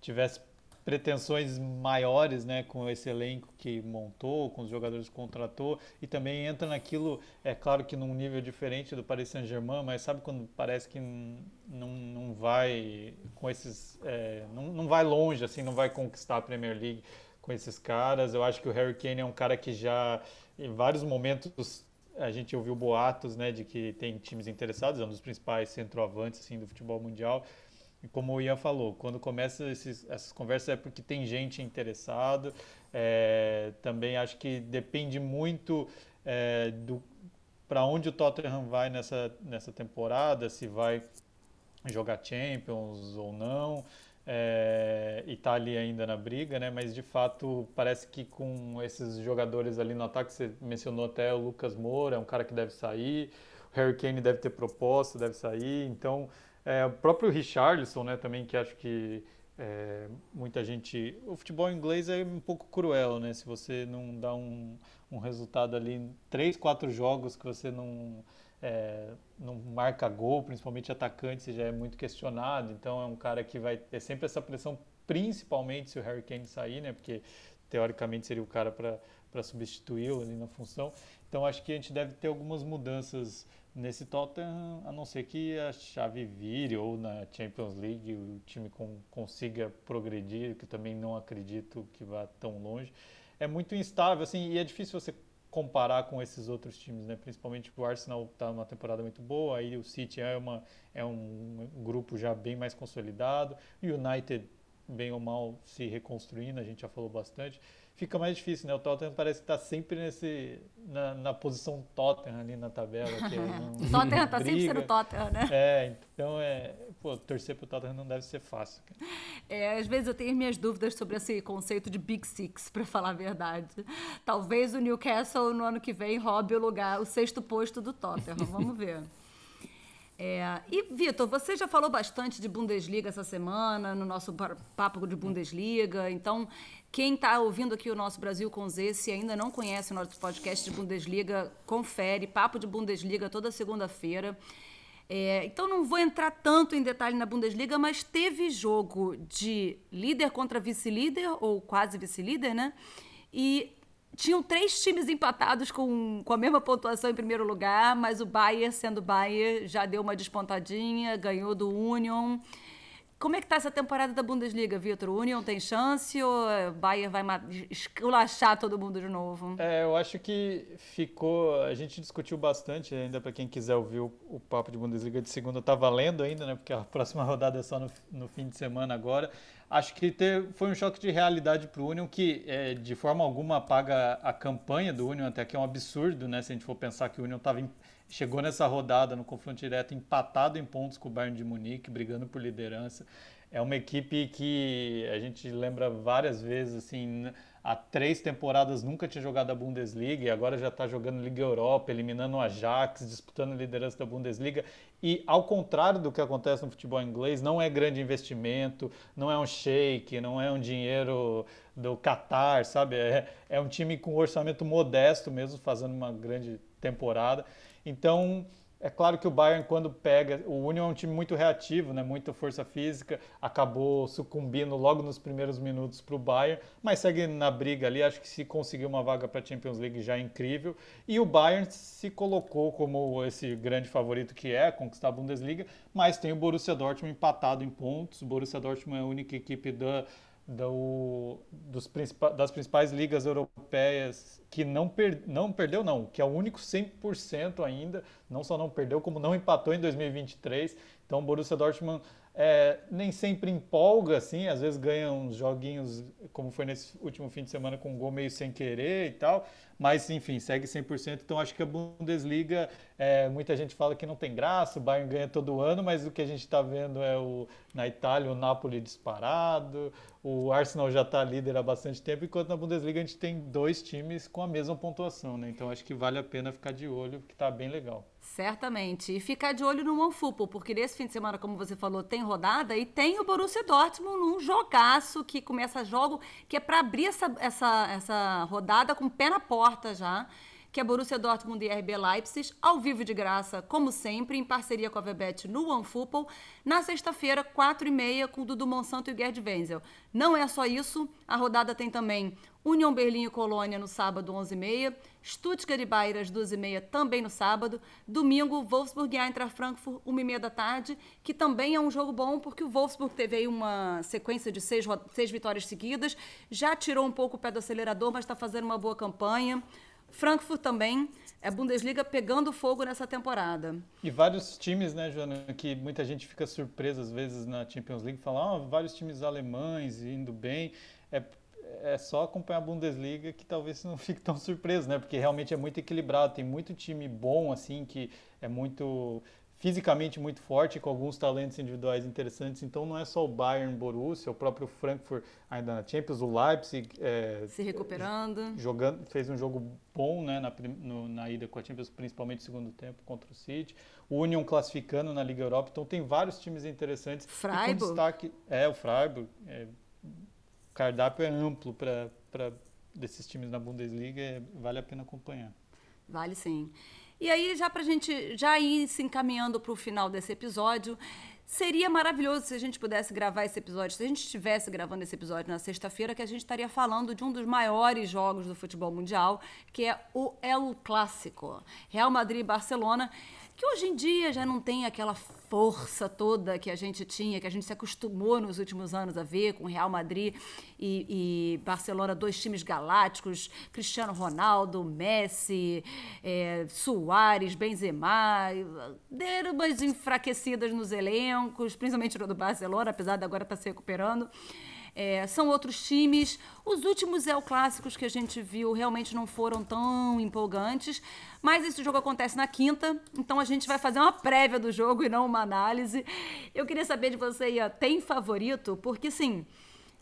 tivesse pretensões maiores, né, com esse elenco que montou, com os jogadores que contratou, e também entra naquilo, é claro que num nível diferente do Paris Saint-Germain, mas sabe quando parece que não, não vai com esses, é, não, não vai longe, assim, não vai conquistar a Premier League com esses caras. Eu acho que o Harry Kane é um cara que já, em vários momentos, a gente ouviu boatos, né, de que tem times interessados, é um dos principais centroavantes, assim, do futebol mundial, e como o Ian falou, quando começa esses, essas conversas é porque tem gente interessada. É, também acho que depende muito é, do para onde o Tottenham vai nessa, nessa temporada, se vai jogar Champions ou não. É, e tá ali ainda na briga, né? Mas de fato parece que com esses jogadores ali no ataque, você mencionou até o Lucas Moura, é um cara que deve sair, o Harry Kane deve ter proposta, deve sair, então é, o próprio Richarlison, né, também, que acho que é, muita gente. O futebol inglês é um pouco cruel, né? Se você não dá um, um resultado ali três, quatro jogos que você não, é, não marca gol, principalmente atacante, você já é muito questionado. Então é um cara que vai ter sempre essa pressão, principalmente se o Harry Kane sair, né? Porque teoricamente seria o cara para substituí-lo ali na função. Então acho que a gente deve ter algumas mudanças nesse Tottenham, a não ser que a chave vire ou na Champions League o time com, consiga progredir, que também não acredito que vá tão longe. É muito instável, assim, e é difícil você comparar com esses outros times, né? Principalmente o Arsenal está numa temporada muito boa, aí o City é, uma, é um grupo já bem mais consolidado, o United bem ou mal se reconstruindo, a gente já falou bastante fica mais difícil, né? O Tottenham parece estar tá sempre nesse, na, na, posição Tottenham ali na tabela. Que o *laughs* Tottenham está sempre sendo Tottenham, né? É, então é, pô, torcer para o Tottenham não deve ser fácil. É, às vezes eu tenho minhas dúvidas sobre esse conceito de Big Six, *laughs* para falar a verdade. Talvez o Newcastle no ano que vem roube o lugar, o sexto posto do Tottenham. *laughs* Vamos ver. É, e, Vitor, você já falou bastante de Bundesliga essa semana, no nosso papo de Bundesliga. Então, quem está ouvindo aqui o nosso Brasil com Z, se ainda não conhece o nosso podcast de Bundesliga, confere. Papo de Bundesliga toda segunda-feira. É, então, não vou entrar tanto em detalhe na Bundesliga, mas teve jogo de líder contra vice-líder, ou quase vice-líder, né? E tinham três times empatados com, com a mesma pontuação em primeiro lugar, mas o Bayern, sendo Bayern, já deu uma despontadinha, ganhou do Union. Como é que tá essa temporada da Bundesliga, Vitor? O Union tem chance ou o Bayern vai esculachar todo mundo de novo? É, eu acho que ficou. A gente discutiu bastante, ainda para quem quiser ouvir o, o, papo de Bundesliga de segunda, tá valendo ainda, né? Porque a *laughs* próxima rodada é só no, no fim de semana agora. Acho que ter, foi um choque de realidade para o Union que, é, de forma alguma, apaga a campanha do Union, até que é um absurdo, né? Se a gente for pensar que o Union estava chegou nessa rodada no confronto direto empatado em pontos com o Bayern de Munique, brigando por liderança. É uma equipe que a gente lembra várias vezes, assim, há três temporadas nunca tinha jogado a Bundesliga e agora já está jogando Liga Europa, eliminando o Ajax, disputando a liderança da Bundesliga. E ao contrário do que acontece no futebol inglês, não é grande investimento, não é um shake, não é um dinheiro do Qatar, sabe? É, é um time com orçamento modesto mesmo, fazendo uma grande temporada. Então, é claro que o Bayern, quando pega. O Union é um time muito reativo, né? muita força física, acabou sucumbindo logo nos primeiros minutos para o Bayern, mas segue na briga ali. Acho que se conseguir uma vaga para a Champions League já é incrível. E o Bayern se colocou como esse grande favorito que é, conquistar a Bundesliga, mas tem o Borussia Dortmund empatado em pontos. O Borussia Dortmund é a única equipe da do, dos das principais ligas europeias que não, per, não perdeu, não, que é o único 100% ainda, não só não perdeu, como não empatou em 2023. Então, o Borussia Dortmund é, nem sempre empolga, assim, às vezes ganha uns joguinhos, como foi nesse último fim de semana, com um gol meio sem querer e tal, mas enfim, segue 100%. Então acho que a Bundesliga, é, muita gente fala que não tem graça, o Bayern ganha todo ano, mas o que a gente está vendo é o, na Itália o Napoli disparado, o Arsenal já está líder há bastante tempo, enquanto na Bundesliga a gente tem dois times com a mesma pontuação, né? Então acho que vale a pena ficar de olho, porque está bem legal. Certamente. E ficar de olho no OneFootball, porque nesse fim de semana, como você falou, tem rodada e tem o Borussia Dortmund num jogaço que começa jogo que é para abrir essa, essa, essa rodada com o pé na porta já. Que é Borussia Dortmund e RB Leipzig, ao vivo de graça, como sempre, em parceria com a Vebet no OneFootball, na sexta-feira, 4h30, com Dudu Monsanto e Gerd Wenzel. Não é só isso, a rodada tem também União Berlim e Colônia no sábado, 11h30, Stuttgart e Bayern às 2h30 também no sábado, domingo, Wolfsburg e Eintracht Frankfurt, 1h30 da tarde, que também é um jogo bom, porque o Wolfsburg teve aí uma sequência de seis, seis vitórias seguidas, já tirou um pouco o pé do acelerador, mas está fazendo uma boa campanha. Frankfurt também é Bundesliga pegando fogo nessa temporada. E vários times, né, Joana, que muita gente fica surpresa às vezes na Champions League, fala, ah, vários times alemães indo bem. É, é só acompanhar a Bundesliga que talvez não *laughs* fique tão surpreso, né? Porque realmente é muito equilibrado, tem muito time bom, assim, que é muito fisicamente muito forte, com alguns talentos individuais interessantes. Então não é só o Bayern, Borussia, o próprio Frankfurt ainda na Champions, o Leipzig é, se recuperando, jogando, fez um jogo bom, né, na, no, na ida com a Champions, principalmente no segundo tempo contra o City. O Union classificando na Liga Europa. Então tem vários times interessantes. Freiburg. E com destaque é o Freiburg. É, o cardápio é amplo para desses times na Bundesliga, é, vale a pena acompanhar. Vale sim. E aí, já para a gente já ir se encaminhando para o final desse episódio, seria maravilhoso se a gente pudesse gravar esse episódio, se a gente estivesse gravando esse episódio na sexta-feira, que a gente estaria falando de um dos maiores jogos do futebol mundial, que é o El Clássico, Real Madrid e Barcelona que hoje em dia já não tem aquela força toda que a gente tinha, que a gente se acostumou nos últimos anos a ver com Real Madrid e, e Barcelona, dois times galácticos, Cristiano Ronaldo, Messi, é, Soares, Benzema, deram umas enfraquecidas nos elencos, principalmente no do Barcelona, apesar de agora estar tá se recuperando. É, são outros times. Os últimos El Clássicos que a gente viu realmente não foram tão empolgantes, mas esse jogo acontece na quinta, então a gente vai fazer uma prévia do jogo e não uma análise. Eu queria saber de você, Ian, tem favorito? Porque, sim,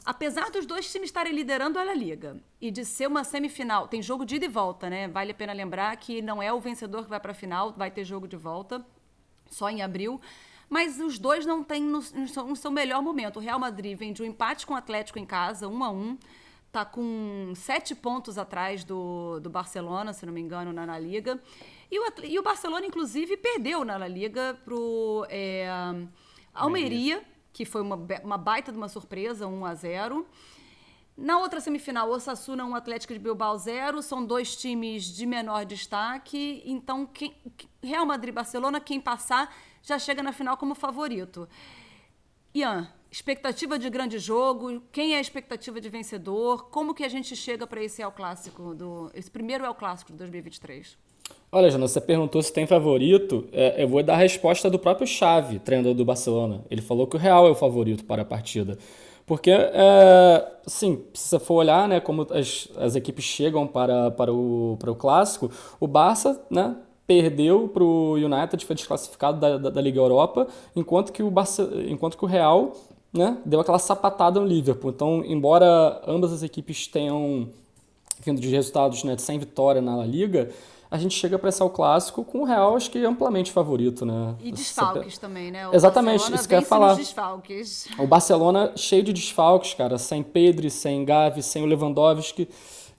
apesar dos dois times estarem liderando a Liga e de ser uma semifinal, tem jogo de ida e volta, né? Vale a pena lembrar que não é o vencedor que vai para a final, vai ter jogo de volta só em abril. Mas os dois não têm no, no seu melhor momento. O Real Madrid vem de um empate com o Atlético em casa, um a um está com sete pontos atrás do, do Barcelona, se não me engano, na, na Liga. E o, e o Barcelona, inclusive, perdeu na La Liga para o é, Almeria, que foi uma, uma baita de uma surpresa, 1 a 0 na outra semifinal, Osasuna 1, Atlético de Bilbao 0. São dois times de menor destaque. Então, quem, Real Madrid e Barcelona, quem passar já chega na final como favorito. Ian, expectativa de grande jogo, quem é a expectativa de vencedor, como que a gente chega para esse El Clássico, do, esse primeiro El Clássico de 2023? Olha, Jana, você perguntou se tem favorito. É, eu vou dar a resposta do próprio Xavi, treinador do Barcelona. Ele falou que o Real é o favorito para a partida. Porque, é, assim, se você for olhar né, como as, as equipes chegam para, para, o, para o clássico, o Barça né, perdeu para o United, foi desclassificado da, da, da, Liga Europa, enquanto que o, Barça, enquanto que o Real né, deu aquela sapatada no Liverpool. Então, embora ambas as equipes tenham vindo de resultados né, sem vitória na Liga, a gente chega para esse o clássico com o Real, acho que amplamente favorito, né? E desfalques também, né? O Exatamente, Barcelona isso que eu ia falar. Desfalques. O Barcelona cheio de desfalques, cara, sem Pedri, sem Gavi, sem o Lewandowski.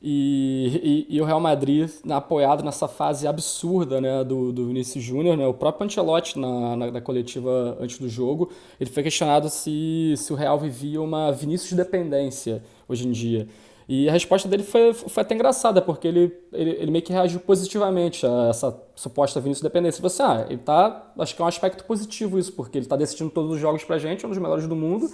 E, e, e, o Real Madrid apoiado nessa fase absurda né, do, do Vinícius Júnior. Né, o próprio Ancelotti, na, na, na, coletiva antes do jogo, ele foi questionado se, se o Real vivia uma Vinícius dependência hoje em dia. E a resposta dele foi, foi até engraçada, porque ele, ele, ele meio que reagiu positivamente a essa suposta Vinícius dependência. Ele falou assim, ah, ele tá, acho que é um aspecto positivo isso, porque ele está decidindo todos os jogos pra gente, é um dos melhores do mundo,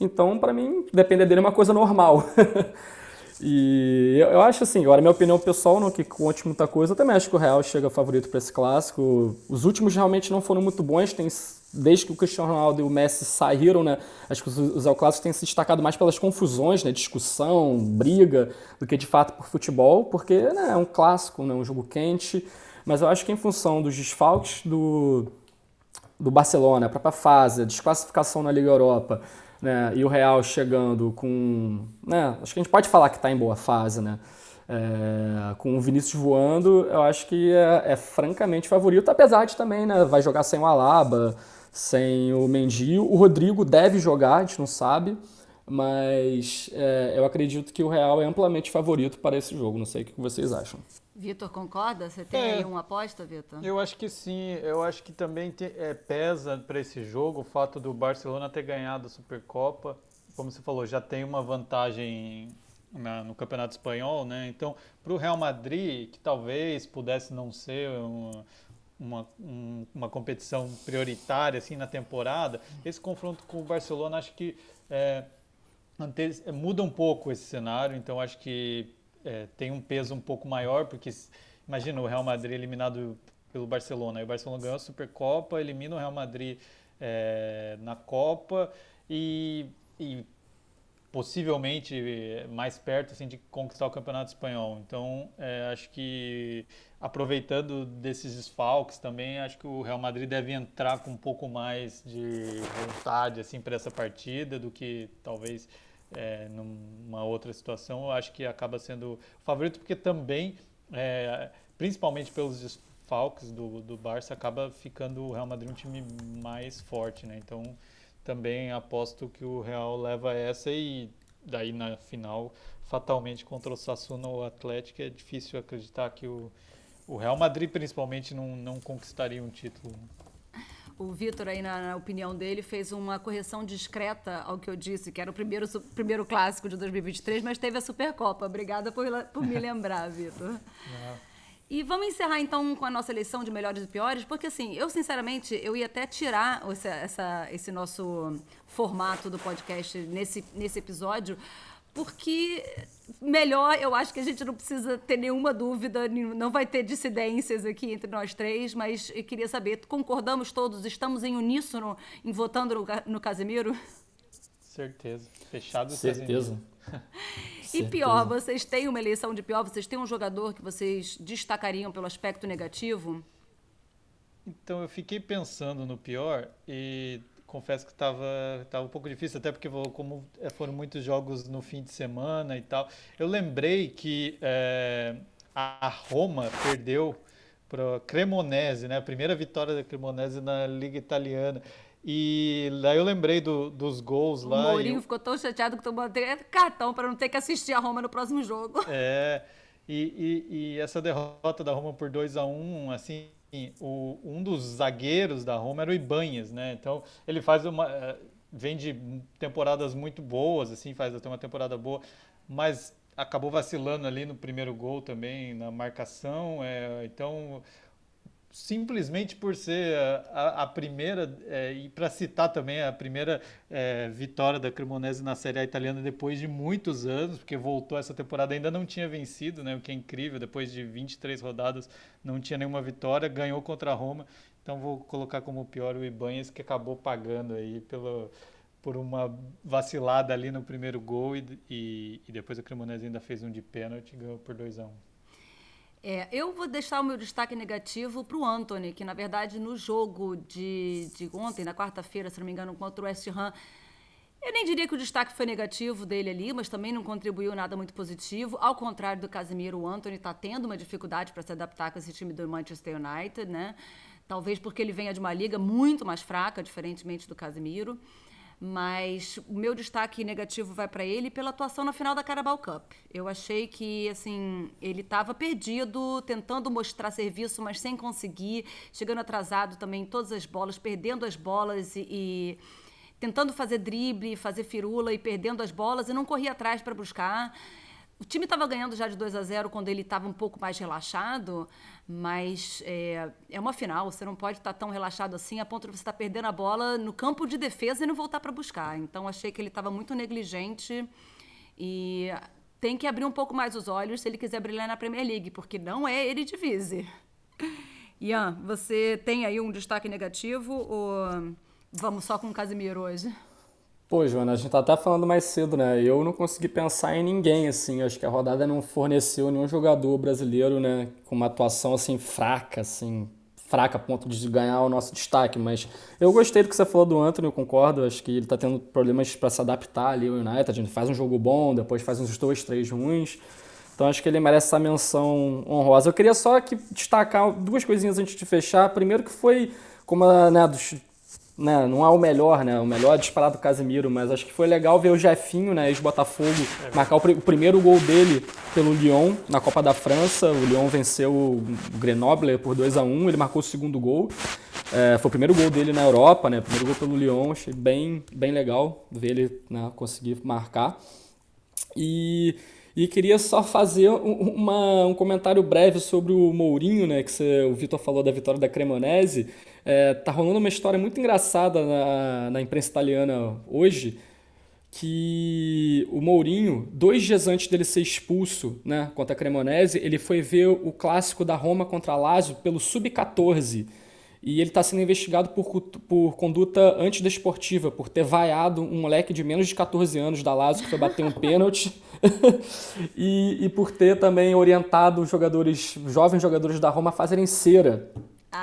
então para mim, depender dele é uma coisa normal. *laughs* E eu, eu, acho assim, agora minha opinião pessoal, não que conte muita coisa, eu também acho que o Real chega favorito para esse clássico. Os últimos realmente não foram muito bons, tem, desde que o Cristiano Ronaldo e o Messi saíram, né? Acho que os, Clássicos têm se destacado mais pelas confusões, né? Discussão, briga, do que de fato por futebol, porque né, é um clássico, né? um jogo quente. Mas eu acho que em função dos desfalques do, do Barcelona, a própria fase, a desclassificação na Liga Europa, né, e o Real chegando com. Né, acho que a gente pode falar que está em boa fase, né? É, com o Vinícius voando, eu acho que é, é, francamente favorito, apesar de também, né? Vai jogar sem o Alaba, sem o Mendy. O Rodrigo deve jogar, a gente não sabe, mas é, eu acredito que o Real é amplamente favorito para esse jogo. Não sei o que vocês acham. Vitor, concorda? Você tem é, aí uma aposta, Vitor? Eu acho que sim. Eu acho que também te, é, pesa para esse jogo o fato do Barcelona ter ganhado a Supercopa. Como você falou, já tem uma vantagem na, no Campeonato Espanhol, né? Então, para o Real Madrid, que talvez pudesse não ser uma, uma, um, uma competição prioritária assim na temporada, esse confronto com o Barcelona acho que é, muda um pouco esse cenário. Então, acho que é, tem um peso um pouco maior, porque imagina o Real Madrid eliminado pelo Barcelona. Aí o Barcelona ganhou a Supercopa, elimina o Real Madrid é, na Copa e, e, possivelmente mais perto assim, de conquistar o Campeonato Espanhol. Então, é, acho que aproveitando desses desfalques também, acho que o Real Madrid deve entrar com um pouco mais de vontade assim, para essa partida do que talvez é, numa outra situação, eu acho que acaba sendo o favorito, porque também, é, principalmente pelos desfalques do, do Barça, acaba ficando o Real Madrid um time mais forte, né? Então, também aposto que o Real leva essa e daí na final, fatalmente contra o Sassuolo ou Atlético, é difícil acreditar que o, o Real Madrid, principalmente, não, não conquistaria um título. O Vitor, aí, na, na, opinião dele, fez uma correção discreta ao que eu disse, que era o primeiro, primeiro clássico de 2023, mas teve a Supercopa. Obrigada por, por me *laughs* lembrar, Vitor. E vamos encerrar então com a nossa eleição de melhores e piores, porque assim, eu sinceramente, eu ia até tirar essa, essa, esse nosso formato do podcast nesse, nesse episódio, porque melhor, eu acho que a gente não precisa ter nenhuma dúvida, não vai ter dissidências aqui entre nós três, mas eu queria saber, concordamos todos, estamos em uníssono em votando no, no Casemiro? Certeza, fechado Certeza. *laughs* e pior, vocês têm uma eleição de pior, vocês têm um jogador que vocês destacariam pelo aspecto negativo? Então, eu fiquei pensando no pior e confesso que estava tava um pouco difícil, até porque como é, foram muitos jogos no fim de semana e tal. Eu lembrei que é, a Roma perdeu para Cremonese, né? A primeira vitória da Cremonese na Liga Italiana. E daí eu lembrei do, dos gols o lá. O Mourinho ficou tão chateado que tomou até cartão para não ter que assistir a Roma no próximo jogo. É. E, e, e essa derrota da Roma por 2 a 1 um, assim, o, um dos zagueiros da Roma era o Ibanhas, né? Então ele faz uma eh, vem de temporadas muito boas, assim, faz até uma temporada boa, mas acabou vacilando ali no primeiro gol também na marcação. É, então simplesmente por ser a, a primeira, é, e para citar também a primeira é, vitória da Cremonese na Série A italiana depois de muitos anos, porque voltou essa temporada, ainda não tinha vencido, né, o que é incrível, depois de 23 rodadas não tinha nenhuma vitória, ganhou contra a Roma, então vou colocar como pior o Ibanez, que acabou pagando aí pelo, por uma vacilada ali no primeiro gol e, e, e depois a Cremonese ainda fez um de pênalti e ganhou por 2 a 1 um. É, eu vou deixar o meu destaque negativo para o Anthony, que na verdade no jogo de, de ontem, na quarta-feira, se não me engano, contra o West Ham, eu nem diria que o destaque foi negativo dele ali, mas também não contribuiu nada muito positivo. Ao contrário do Casemiro, o Anthony está tendo uma dificuldade para se adaptar com esse time do Manchester United, né? Talvez porque ele venha de uma liga muito mais fraca, diferentemente do Casemiro mas o meu destaque negativo vai para ele pela atuação na final da Carabao Cup. Eu achei que assim ele estava perdido, tentando mostrar serviço, mas sem conseguir, chegando atrasado também em todas as bolas, perdendo as bolas e, e tentando fazer drible, fazer firula e perdendo as bolas e não corria atrás para buscar. O time estava ganhando já de 2 a 0 quando ele estava um pouco mais relaxado, mas é, é uma final, você não pode estar tão relaxado assim a ponto de você estar perdendo a bola no campo de defesa e não voltar para buscar. Então achei que ele estava muito negligente e tem que abrir um pouco mais os olhos se ele quiser brilhar na Premier League, porque não é ele divise. Ian, você tem aí um destaque negativo ou vamos só com o Casimiro hoje? Pô, Joana, a gente tá até falando mais cedo, né? Eu não consegui pensar em ninguém, assim. Acho que a rodada não forneceu nenhum jogador brasileiro, né? Com uma atuação, assim, fraca, assim. Fraca a ponto de ganhar o nosso destaque. Mas eu gostei do que você falou do Anthony, eu concordo. Acho que ele tá tendo problemas para se adaptar ali ao United. Ele faz um jogo bom, depois faz uns dois, três ruins. Então acho que ele merece essa menção honrosa. Eu queria só aqui destacar duas coisinhas antes de fechar. Primeiro que foi, como a, né, dos né, não é o melhor, né? O melhor é disparado do Casemiro, mas acho que foi legal ver o Jefinho, né, ex-Botafogo, é marcar o, pr o, primeiro gol dele pelo Lyon na Copa da França. O Lyon venceu o Grenoble por 2 a 1 ele marcou o segundo gol. É, foi o primeiro gol dele na Europa, né? Primeiro gol pelo Lyon, achei bem, bem legal ver ele né, conseguir marcar. E e queria só fazer uma, um comentário breve sobre o Mourinho, né? Que você, o Vitor falou da vitória da Cremonese. É, tá rolando uma história muito engraçada na, na imprensa italiana hoje, que o Mourinho, dois dias antes dele ser expulso né, contra a Cremonese, ele foi ver o clássico da Roma contra a Lazio pelo Sub-14 e ele está sendo investigado por, por conduta antidesportiva, por ter vaiado um moleque de menos de 14 anos da Lazio que foi bater um *laughs* pênalti *laughs* e, e por ter também orientado jogadores, jovens jogadores da Roma a fazerem cera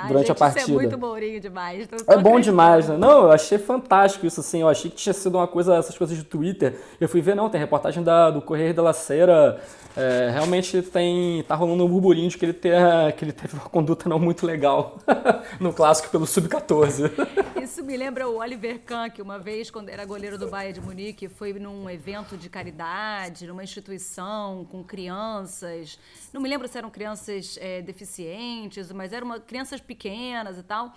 durante gente, a partida. Isso é muito Mourinho demais. É bom demais, né? Não, eu achei fantástico isso, assim. Eu achei que tinha sido uma coisa, essas coisas de Twitter. Eu fui ver, não, tem reportagem da, do Correio da La Cera. É, realmente tem, tá rolando um burburinho de que ele, ter, que ele teve uma conduta não muito legal *laughs* no clássico pelo Sub-14. Isso me lembra o Oliver Kahn, que uma vez, quando era goleiro do Bayern de Munique, foi num evento de caridade, numa instituição com crianças. Não me lembro se eram crianças é, deficientes, mas eram uma, crianças pequenas e tal.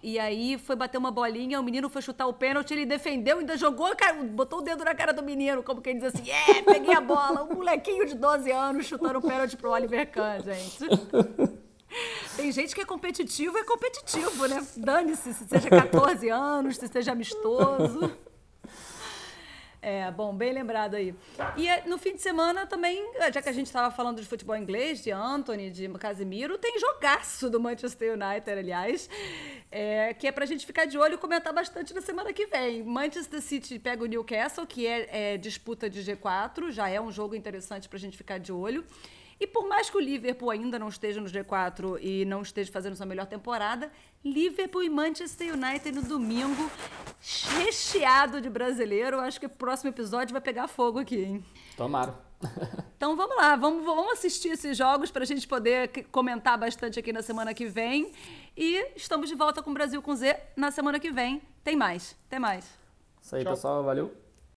E aí foi bater uma bolinha, o menino foi chutar o pênalti, ele defendeu, ainda jogou, botou o dedo na cara do menino, como quem diz assim, é, peguei a bola. Um molequinho de 12 anos chutando o pênalti pro Oliver Kahn, gente. Tem gente que é competitivo, é competitivo, né? Dane-se, se seja 14 anos, se seja amistoso. É, bom, bem lembrado aí. E é, no fim de semana também, é, já que a gente estava falando de futebol inglês, de Anthony, de Casemiro, tem jogaço do Manchester United, aliás, é, que é para a gente ficar de olho e comentar bastante na semana que vem. Manchester City pega o Newcastle, que é, é disputa de G4, já é um jogo interessante para a gente ficar de olho. E por mais que o Liverpool ainda não esteja no G4 e não esteja fazendo sua melhor temporada, Liverpool e Manchester United no domingo, recheado de brasileiro. Acho que o próximo episódio vai pegar fogo aqui, hein? Tomara. Então vamos lá, vamos, vamos assistir esses jogos para a gente poder comentar bastante aqui na semana que vem. E estamos de volta com o Brasil com Z na semana que vem. Tem mais, tem mais. Isso aí, Tchau. pessoal. Valeu.